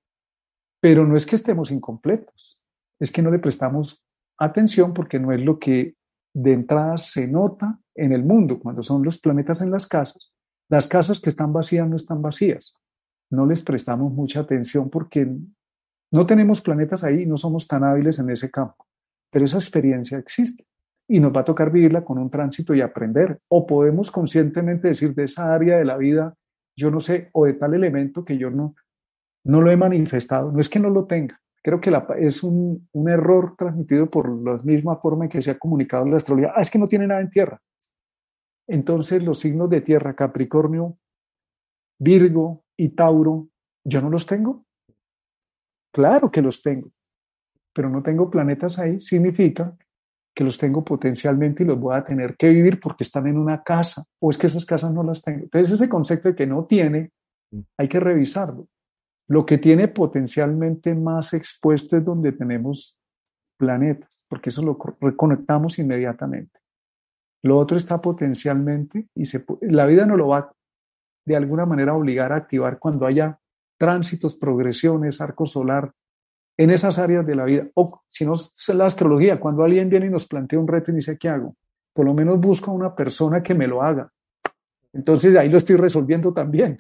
Pero no es que estemos incompletos, es que no le prestamos atención porque no es lo que de entrada se nota en el mundo cuando son los planetas en las casas. Las casas que están vacías no están vacías no les prestamos mucha atención porque no tenemos planetas ahí, no somos tan hábiles en ese campo, pero esa experiencia existe y nos va a tocar vivirla con un tránsito y aprender. O podemos conscientemente decir de esa área de la vida, yo no sé, o de tal elemento que yo no, no lo he manifestado. No es que no lo tenga, creo que es un, un, error transmitido por la misma forma en que se ha comunicado la astrología. Ah, es que no tiene nada en tierra. Entonces los signos de tierra, Capricornio, Virgo, y Tauro, ¿yo no los tengo? Claro que los tengo, pero no tengo planetas ahí, significa que los tengo potencialmente y los voy a tener que vivir porque están en una casa o es que esas casas no las tengo. Entonces ese concepto de que no tiene, hay que revisarlo. Lo que tiene potencialmente más expuesto es donde tenemos planetas, porque eso lo reconectamos inmediatamente. Lo otro está potencialmente y la vida no lo va de alguna manera obligar a activar cuando haya tránsitos, progresiones, arco solar, en esas áreas de la vida. O si no, es la astrología, cuando alguien viene y nos plantea un reto y dice, ¿qué hago? Por lo menos busco a una persona que me lo haga. Entonces ahí lo estoy resolviendo también.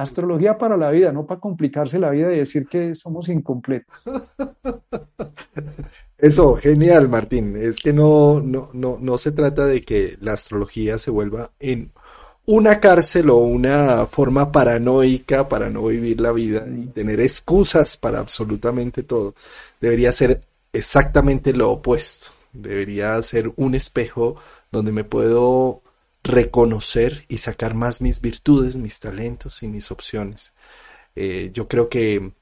Astrología para la vida, no para complicarse la vida y decir que somos incompletos. Eso, genial, Martín. Es que no, no, no, no se trata de que la astrología se vuelva en una cárcel o una forma paranoica para no vivir la vida y tener excusas para absolutamente todo. Debería ser exactamente lo opuesto. Debería ser un espejo donde me puedo reconocer y sacar más mis virtudes, mis talentos y mis opciones. Eh, yo creo que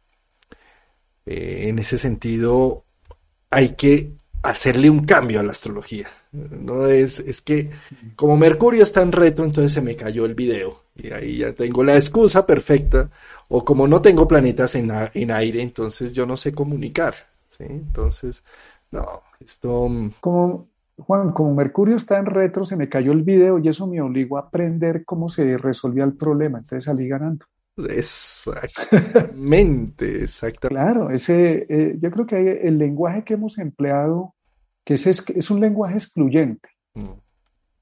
eh, en ese sentido hay que hacerle un cambio a la astrología. No es, es que como Mercurio está en retro, entonces se me cayó el video y ahí ya tengo la excusa perfecta. O como no tengo planetas en, en aire, entonces yo no sé comunicar. Entonces, no, esto... Mm, Juan, como Mercurio está en retro, se me cayó el video y eso me obligó a aprender cómo se resolvía el problema. Entonces salí ganando. Exactamente, exactamente. Claro, ese, eh, yo creo que el lenguaje que hemos empleado, que es, es un lenguaje excluyente. Mm.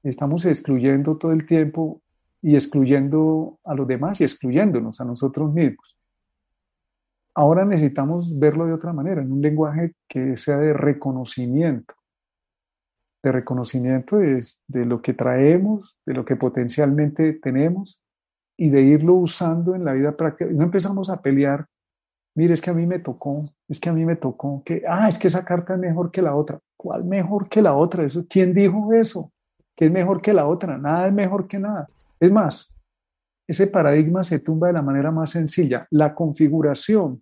Estamos excluyendo todo el tiempo y excluyendo a los demás y excluyéndonos a nosotros mismos. Ahora necesitamos verlo de otra manera, en un lenguaje que sea de reconocimiento, de reconocimiento de, de lo que traemos, de lo que potencialmente tenemos y de irlo usando en la vida práctica. No empezamos a pelear, mire, es que a mí me tocó, es que a mí me tocó, que, ah, es que esa carta es mejor que la otra. ¿Cuál mejor que la otra? Eso, ¿Quién dijo eso? Que es mejor que la otra. Nada es mejor que nada. Es más, ese paradigma se tumba de la manera más sencilla. La configuración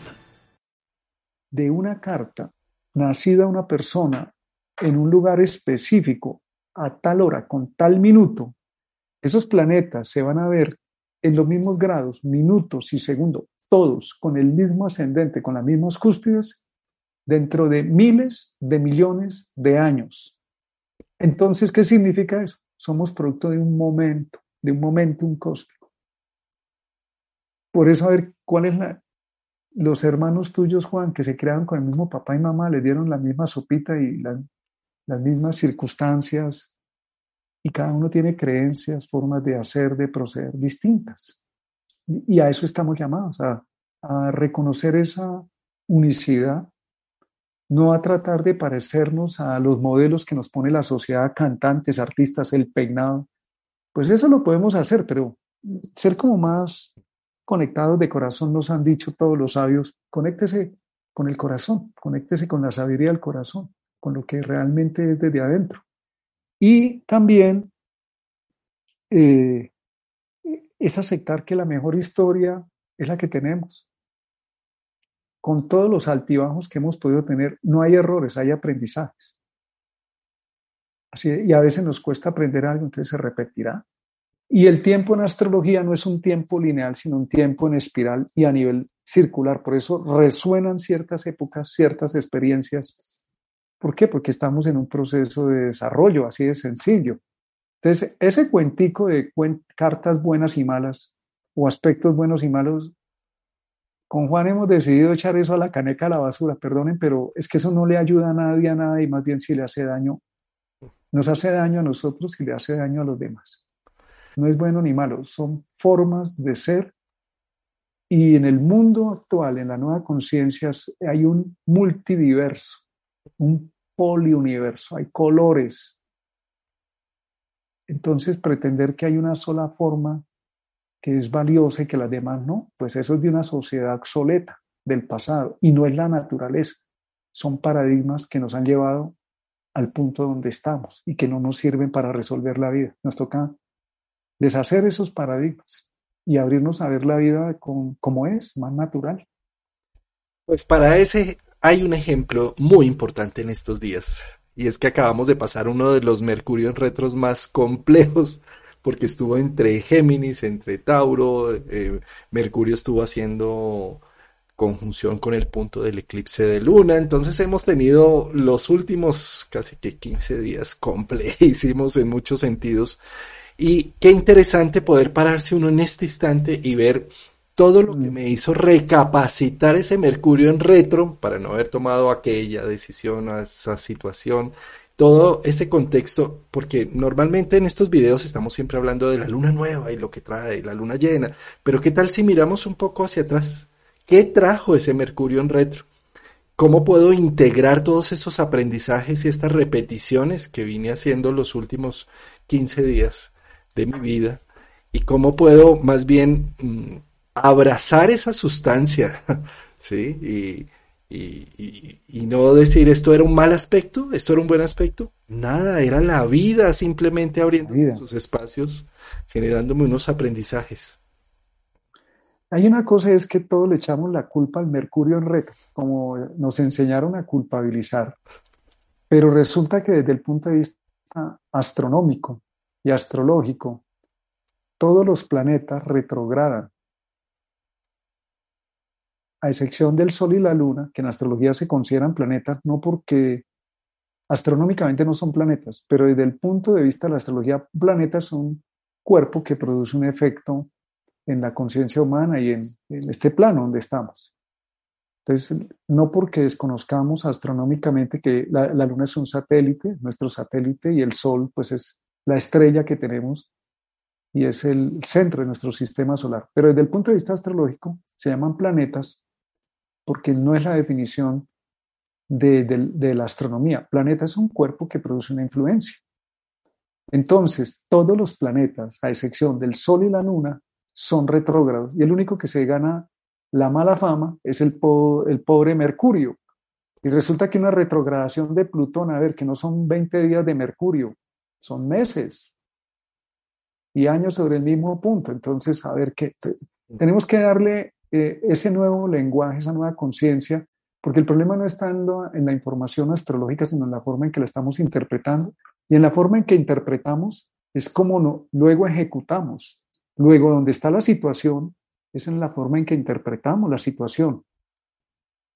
De una carta nacida una persona en un lugar específico, a tal hora, con tal minuto, esos planetas se van a ver en los mismos grados, minutos y segundos, todos con el mismo ascendente, con las mismas cúspides, dentro de miles de millones de años. Entonces, ¿qué significa eso? Somos producto de un momento, de un momentum cósmico. Por eso, a ver, ¿cuál es la... Los hermanos tuyos, Juan, que se crearon con el mismo papá y mamá, les dieron la misma sopita y las mismas circunstancias, y cada uno tiene creencias, formas de hacer, de proceder distintas. Y a eso estamos llamados, a, a reconocer esa unicidad, no a tratar de parecernos a los modelos que nos pone la sociedad, cantantes, artistas, el peinado, pues eso lo podemos hacer, pero ser como más conectados de corazón, nos han dicho todos los sabios, conéctese con el corazón, conéctese con la sabiduría del corazón, con lo que realmente es desde adentro. Y también eh, es aceptar que la mejor historia es la que tenemos. Con todos los altibajos que hemos podido tener, no hay errores, hay aprendizajes. Así, y a veces nos cuesta aprender algo, entonces se repetirá. Y el tiempo en astrología no es un tiempo lineal, sino un tiempo en espiral y a nivel circular. Por eso resuenan ciertas épocas, ciertas experiencias. ¿Por qué? Porque estamos en un proceso de desarrollo, así de sencillo. Entonces, ese cuentico de cartas buenas y malas o aspectos buenos y malos, con Juan hemos decidido echar eso a la caneca a la basura, perdonen, pero es que eso no le ayuda a nadie a nada y más bien si le hace daño nos hace daño a nosotros y le hace daño a los demás. No es bueno ni malo, son formas de ser. Y en el mundo actual, en la nueva conciencia, hay un multidiverso, un poliuniverso, hay colores. Entonces, pretender que hay una sola forma que es valiosa y que las demás no, pues eso es de una sociedad obsoleta del pasado y no es la naturaleza. Son paradigmas que nos han llevado al punto donde estamos y que no nos sirven para resolver la vida. Nos toca deshacer esos paradigmas y abrirnos a ver la vida como es, más natural. Pues para ese hay un ejemplo muy importante en estos días y es que acabamos de pasar uno de los Mercurio en retros más complejos porque estuvo entre Géminis, entre Tauro, eh, Mercurio estuvo haciendo conjunción con el punto del eclipse de luna. Entonces hemos tenido los últimos casi que 15 días complejísimos en muchos sentidos. Y qué interesante poder pararse uno en este instante y ver todo lo que me hizo recapacitar ese Mercurio en retro para no haber tomado aquella decisión, esa situación, todo ese contexto, porque normalmente en estos videos estamos siempre hablando de la luna nueva y lo que trae la luna llena, pero ¿qué tal si miramos un poco hacia atrás? ¿Qué trajo ese Mercurio en retro? ¿Cómo puedo integrar todos esos aprendizajes y estas repeticiones que vine haciendo los últimos 15 días de mi vida? ¿Y cómo puedo más bien mm, abrazar esa sustancia? ¿Sí? Y, y, no decir esto era un mal aspecto, esto era un buen aspecto. Nada, era la vida simplemente abriendo sus espacios, generándome unos aprendizajes. Hay una cosa es que todos le echamos la culpa al mercurio en retro, como nos enseñaron a culpabilizar, pero resulta que desde el punto de vista astronómico y astrológico, todos los planetas retrogradan a excepción del Sol y la Luna, que en astrología se consideran planetas, no porque astronómicamente no son planetas, pero desde el punto de vista de la astrología, planetas son un cuerpo que produce un efecto en la conciencia humana y en, este plano donde estamos. Entonces, no porque desconozcamos astronómicamente que la, la, Luna es un satélite, nuestro satélite, y el Sol, pues es la estrella que tenemos y es el centro de nuestro sistema solar. Pero desde el punto de vista astrológico, se llaman planetas porque no es la definición de, la astronomía. Planeta es un cuerpo que produce una influencia. Entonces, todos los planetas, a excepción del Sol y la Luna, son retrógrados y el único que se gana la mala fama es el, el pobre Mercurio. Y resulta que una retrogradación de Plutón, a ver, que no son 20 días de Mercurio, son meses y años sobre el mismo punto. Entonces, a ver, qué tenemos que darle eh, ese nuevo lenguaje, esa nueva conciencia, porque el problema no está en, en la información astrológica, sino en la forma en que la estamos interpretando. Y en la forma en que interpretamos es como no, luego ejecutamos. Luego, donde está la situación, es en la forma en que interpretamos la situación.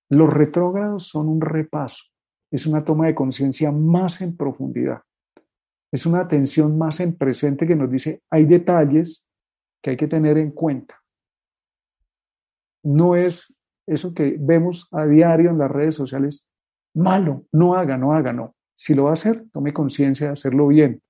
Los retrógrados son un repaso, es una toma de conciencia más en profundidad, es una atención más en presente que nos dice, hay detalles que hay que tener en cuenta no es eso que vemos a diario en las redes sociales malo, no haga, no haga, no. Si lo va a hacer, tome conciencia de hacerlo bien.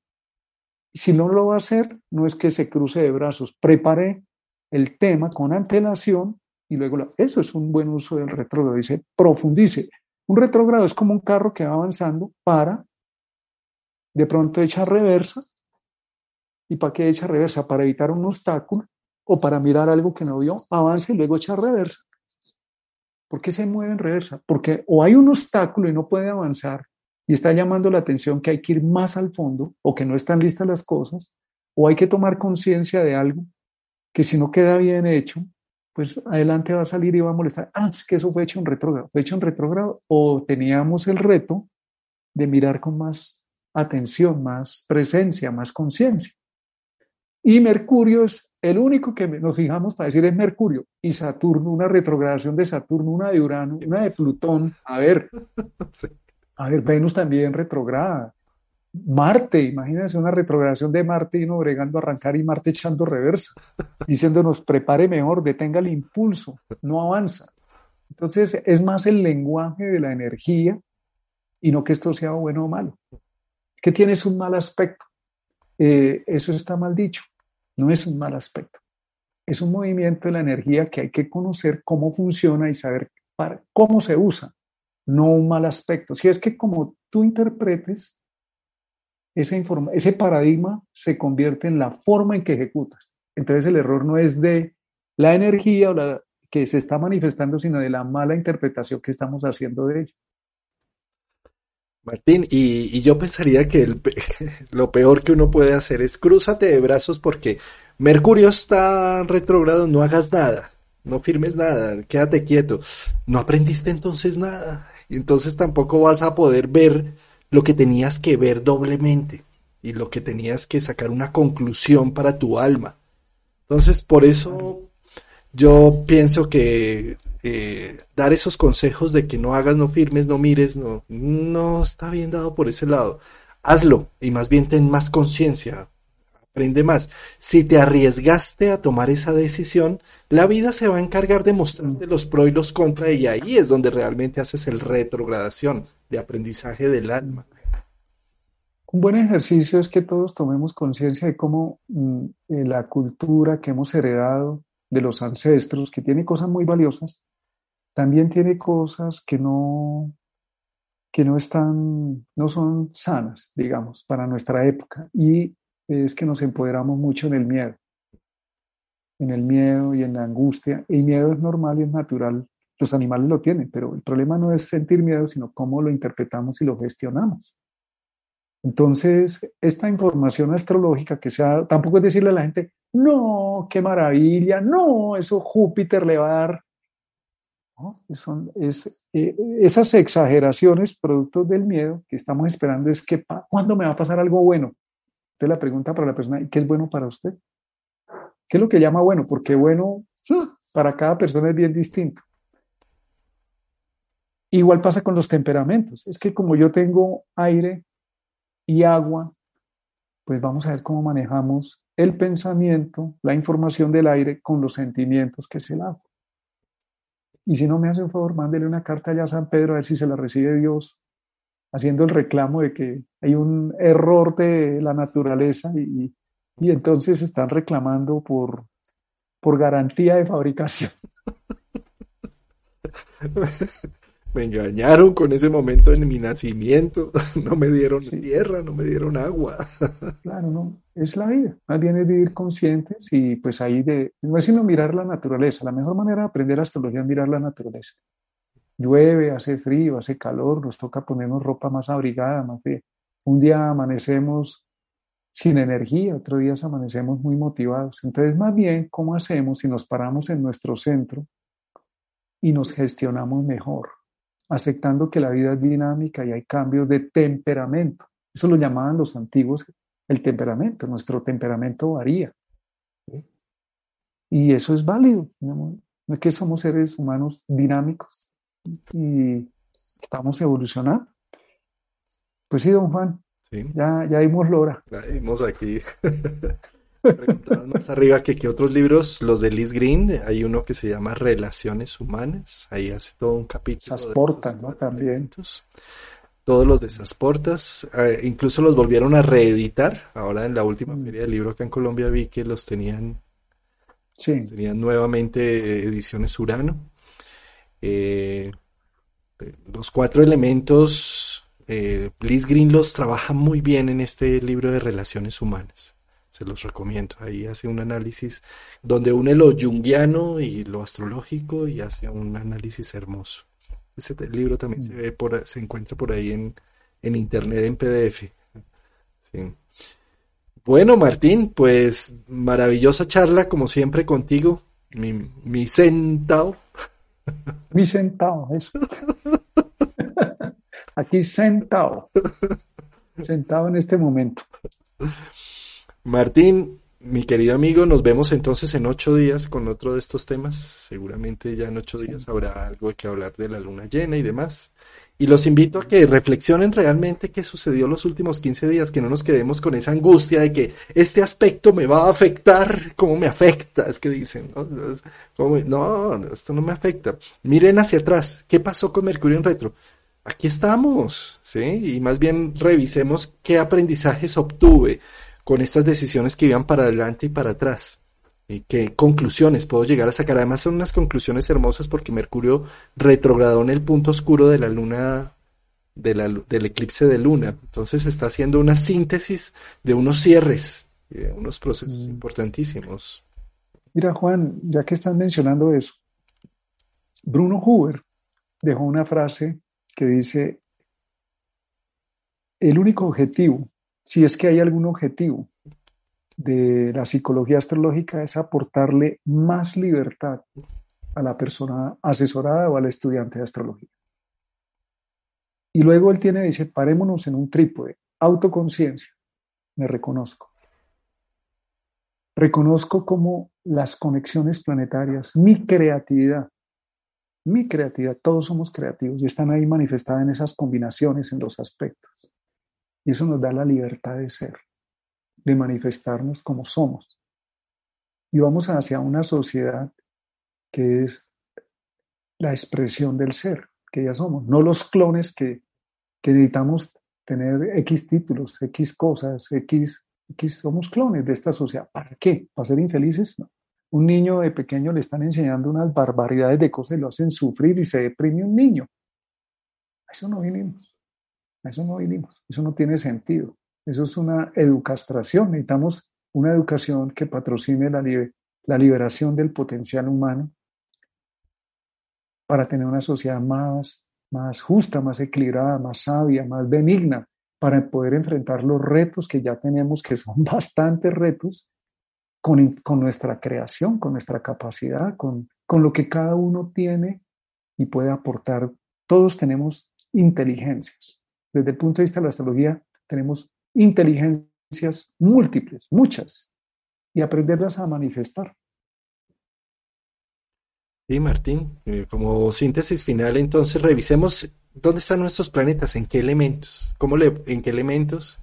Si no lo va a hacer, no es que se cruce de brazos, prepare el tema con antelación y luego eso es un buen uso del retrógrado, dice profundice. Un retrógrado es como un carro que va avanzando para de pronto echar reversa. ¿Y para qué echa reversa? Para evitar un obstáculo o para mirar algo que no vio, avanza y luego echa reversa. ¿Por qué se mueve en reversa? Porque o hay un obstáculo y no puede avanzar y está llamando la atención que hay que ir más al fondo o que no están listas las cosas, o hay que tomar conciencia de algo que si no queda bien hecho, pues adelante va a salir y va a molestar. Ah, es que eso fue hecho en retrógrado. Fue hecho en retrógrado o teníamos el reto de mirar con más atención, más presencia, más conciencia. Y Mercurio es el único que nos fijamos para decir es Mercurio y Saturno, una retrogradación de Saturno, una de Urano, una de Plutón. A ver, a ver, Venus también retrograda. Marte, imagínense una retrogradación de Marte y uno bregando a arrancar y Marte echando reversa, diciéndonos prepare mejor, detenga el impulso, no avanza. Entonces es más el lenguaje de la energía y no que esto sea bueno o malo. Que tienes un mal aspecto. Eh, eso está mal dicho. No es un mal aspecto. Es un movimiento de la energía que hay que conocer cómo funciona y saber cómo se usa, no un mal aspecto. Si es que como tú interpretes, ese, ese paradigma se convierte en la forma en que ejecutas. Entonces el error no es de la energía o la, que se está manifestando, sino de la mala interpretación que estamos haciendo de ella. Martín, y, yo pensaría que lo peor que uno puede hacer es crúzate de brazos porque Mercurio está retrógrado, no hagas nada, no firmes nada, quédate quieto. No aprendiste entonces nada, y entonces tampoco vas a poder ver lo que tenías que ver doblemente y lo que tenías que sacar una conclusión para tu alma. Entonces, por eso yo pienso que eh, dar esos consejos de que no hagas, no firmes, no mires, no, no está bien dado por ese lado. Hazlo y más bien ten más conciencia, aprende más. Si te arriesgaste a tomar esa decisión, la vida se va a encargar de mostrarte los pros y los contras y ahí es donde realmente haces el retrogradación de aprendizaje del alma. un buen ejercicio es que todos tomemos conciencia de cómo mm, eh, la cultura que hemos heredado de los ancestros, que tiene cosas muy valiosas, también tiene cosas que no, que no están, no son sanas, digamos, para nuestra época. Y es que nos empoderamos mucho en el miedo, en el miedo y en la angustia. El miedo es normal y es natural. Los animales lo tienen, pero el problema no es sentir miedo, sino cómo lo interpretamos y lo gestionamos. Entonces, esta información astrológica que sea, tampoco es decirle a la gente, no, qué maravilla, no, eso Júpiter le va a dar. Son, es, eh, esas exageraciones, productos del miedo que estamos esperando, es que, ¿cuándo me va a pasar algo bueno? Entonces la pregunta para la persona, ¿qué es bueno para usted? ¿Qué es lo que llama bueno? Porque bueno para cada persona es bien distinto. Igual pasa con los temperamentos. Es que como yo tengo aire, y agua, pues vamos a ver cómo manejamos el pensamiento, la información del aire con los sentimientos que es el agua. Y si no me hace un favor, mándele una carta allá a San Pedro a ver si se la recibe Dios, haciendo el reclamo de que hay un error de la naturaleza y, y entonces están reclamando por, por garantía de fabricación. me engañaron con ese momento en mi nacimiento, no me dieron tierra, no me dieron agua. Claro, no, es la vida, más bien es vivir conscientes y pues ahí de, no es sino mirar la naturaleza, la mejor manera de aprender astrología es mirar la naturaleza. Llueve, hace frío, hace calor, nos toca ponernos ropa más abrigada, más fría. Un día amanecemos sin energía, otro día amanecemos muy motivados. Entonces, más bien, ¿cómo hacemos si nos paramos en nuestro centro y nos gestionamos mejor? Aceptando que la vida es dinámica y hay cambios de temperamento. Eso lo llamaban los antiguos el temperamento, nuestro temperamento varía. Y eso es válido. No es que somos seres humanos dinámicos y estamos evolucionando. Pues sí, don Juan, ya, ya dimos Lora. Ya dimos aquí. más arriba que, que otros libros, los de Liz Green, hay uno que se llama Relaciones Humanas, ahí hace todo un capítulo. Sasportas, ¿no? También. Todos los de Sasportas, eh, incluso los volvieron a reeditar. Ahora en la última mm. feria del libro acá en Colombia vi que los tenían, sí. tenían nuevamente ediciones Urano. Eh, los cuatro elementos, eh, Liz Green los trabaja muy bien en este libro de Relaciones Humanas se los recomiendo. Ahí hace un análisis donde une lo junguiano y lo astrológico y hace un análisis hermoso. Ese libro también se ve por, se encuentra por ahí en, en internet en PDF. Bueno, Martín, pues maravillosa charla como siempre contigo. Mi, mi sentado. Mi sentado, eso. Aquí sentado. Sentado en este momento. Martín, mi querido amigo, nos vemos entonces en ocho días con otro de estos temas. Seguramente ya en ocho días habrá algo que hablar de la luna llena y demás. Y los invito a que reflexionen realmente qué sucedió los últimos 15 días, que no nos quedemos con esa angustia de que este aspecto me va a afectar, ¿cómo me afecta? Es que dicen, ¿no? no, esto no me afecta. Miren hacia atrás, ¿qué pasó con Mercurio en retro? Aquí estamos, ¿sí? Y más bien revisemos qué aprendizajes obtuve con estas decisiones que iban para adelante y para atrás. ¿Y qué conclusiones puedo llegar a sacar? Además son unas conclusiones hermosas porque Mercurio retrogradó en el punto oscuro de la luna, del eclipse de luna. Entonces está haciendo una síntesis de unos cierres, de unos procesos mm. importantísimos. Mira, Juan, ya que están mencionando eso, Bruno Huber dejó una frase que dice, el único objetivo si es que hay algún objetivo de la psicología astrológica es aportarle más libertad a la persona asesorada o al estudiante de astrología. Y luego él tiene, dice, parémonos en un trípode, autoconciencia, me reconozco. Reconozco como las conexiones planetarias, mi creatividad, mi creatividad, todos somos creativos y están ahí manifestadas en esas combinaciones, en los aspectos. Y eso nos da la libertad de ser, de manifestarnos como somos. Y vamos hacia una sociedad que es la expresión del ser, que ya somos, no los clones que, necesitamos tener X títulos, X cosas, X, X, somos clones de esta sociedad. ¿Para qué? ¿Para ser infelices? No. Un niño de pequeño le están enseñando unas barbaridades de cosas y lo hacen sufrir y se deprime un niño. A eso no vinimos. Eso no vinimos. Eso no tiene sentido. Eso es una educastración. Necesitamos una educación que patrocine la, liberación del potencial humano para tener una sociedad más, justa, más equilibrada, más sabia, más benigna, para poder enfrentar los retos que ya tenemos, que son bastantes retos, con, nuestra creación, con nuestra capacidad, con lo que cada uno tiene y puede aportar. Todos tenemos inteligencias. Desde el punto de vista de la astrología, tenemos inteligencias múltiples, muchas, y aprenderlas a manifestar. Sí, Martín, eh, como síntesis final, entonces revisemos dónde están nuestros planetas, en qué elementos, cómo le, en qué elementos,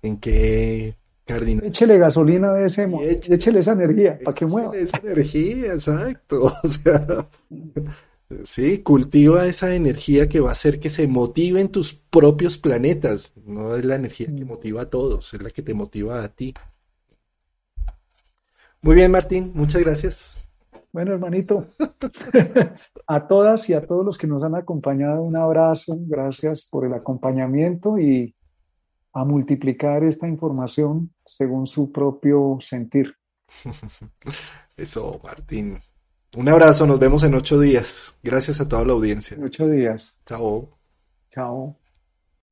en qué cardinal. Échele gasolina de ese, échele, esa energía para que mueva. esa energía, exacto. O sea, sí, cultiva esa energía que va a hacer que se motiven tus propios planetas. No es la energía que motiva a todos, es la que te motiva a ti. Muy bien, Martín, muchas gracias. Bueno, hermanito, a todas y a todos los que nos han acompañado, un abrazo, gracias por el acompañamiento y a multiplicar esta información según su propio sentir. Eso, Martín. Un abrazo, nos vemos en ocho días. Gracias a toda la audiencia. Ocho días. Chao. Chao.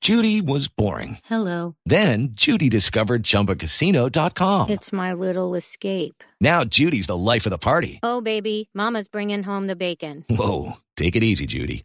Judy was boring. Hello. Then Judy discovered chumbacasino.com. It's my little escape. Now Judy's the life of the party. Oh, baby, Mama's bringing home the bacon. Whoa. Take it easy, Judy.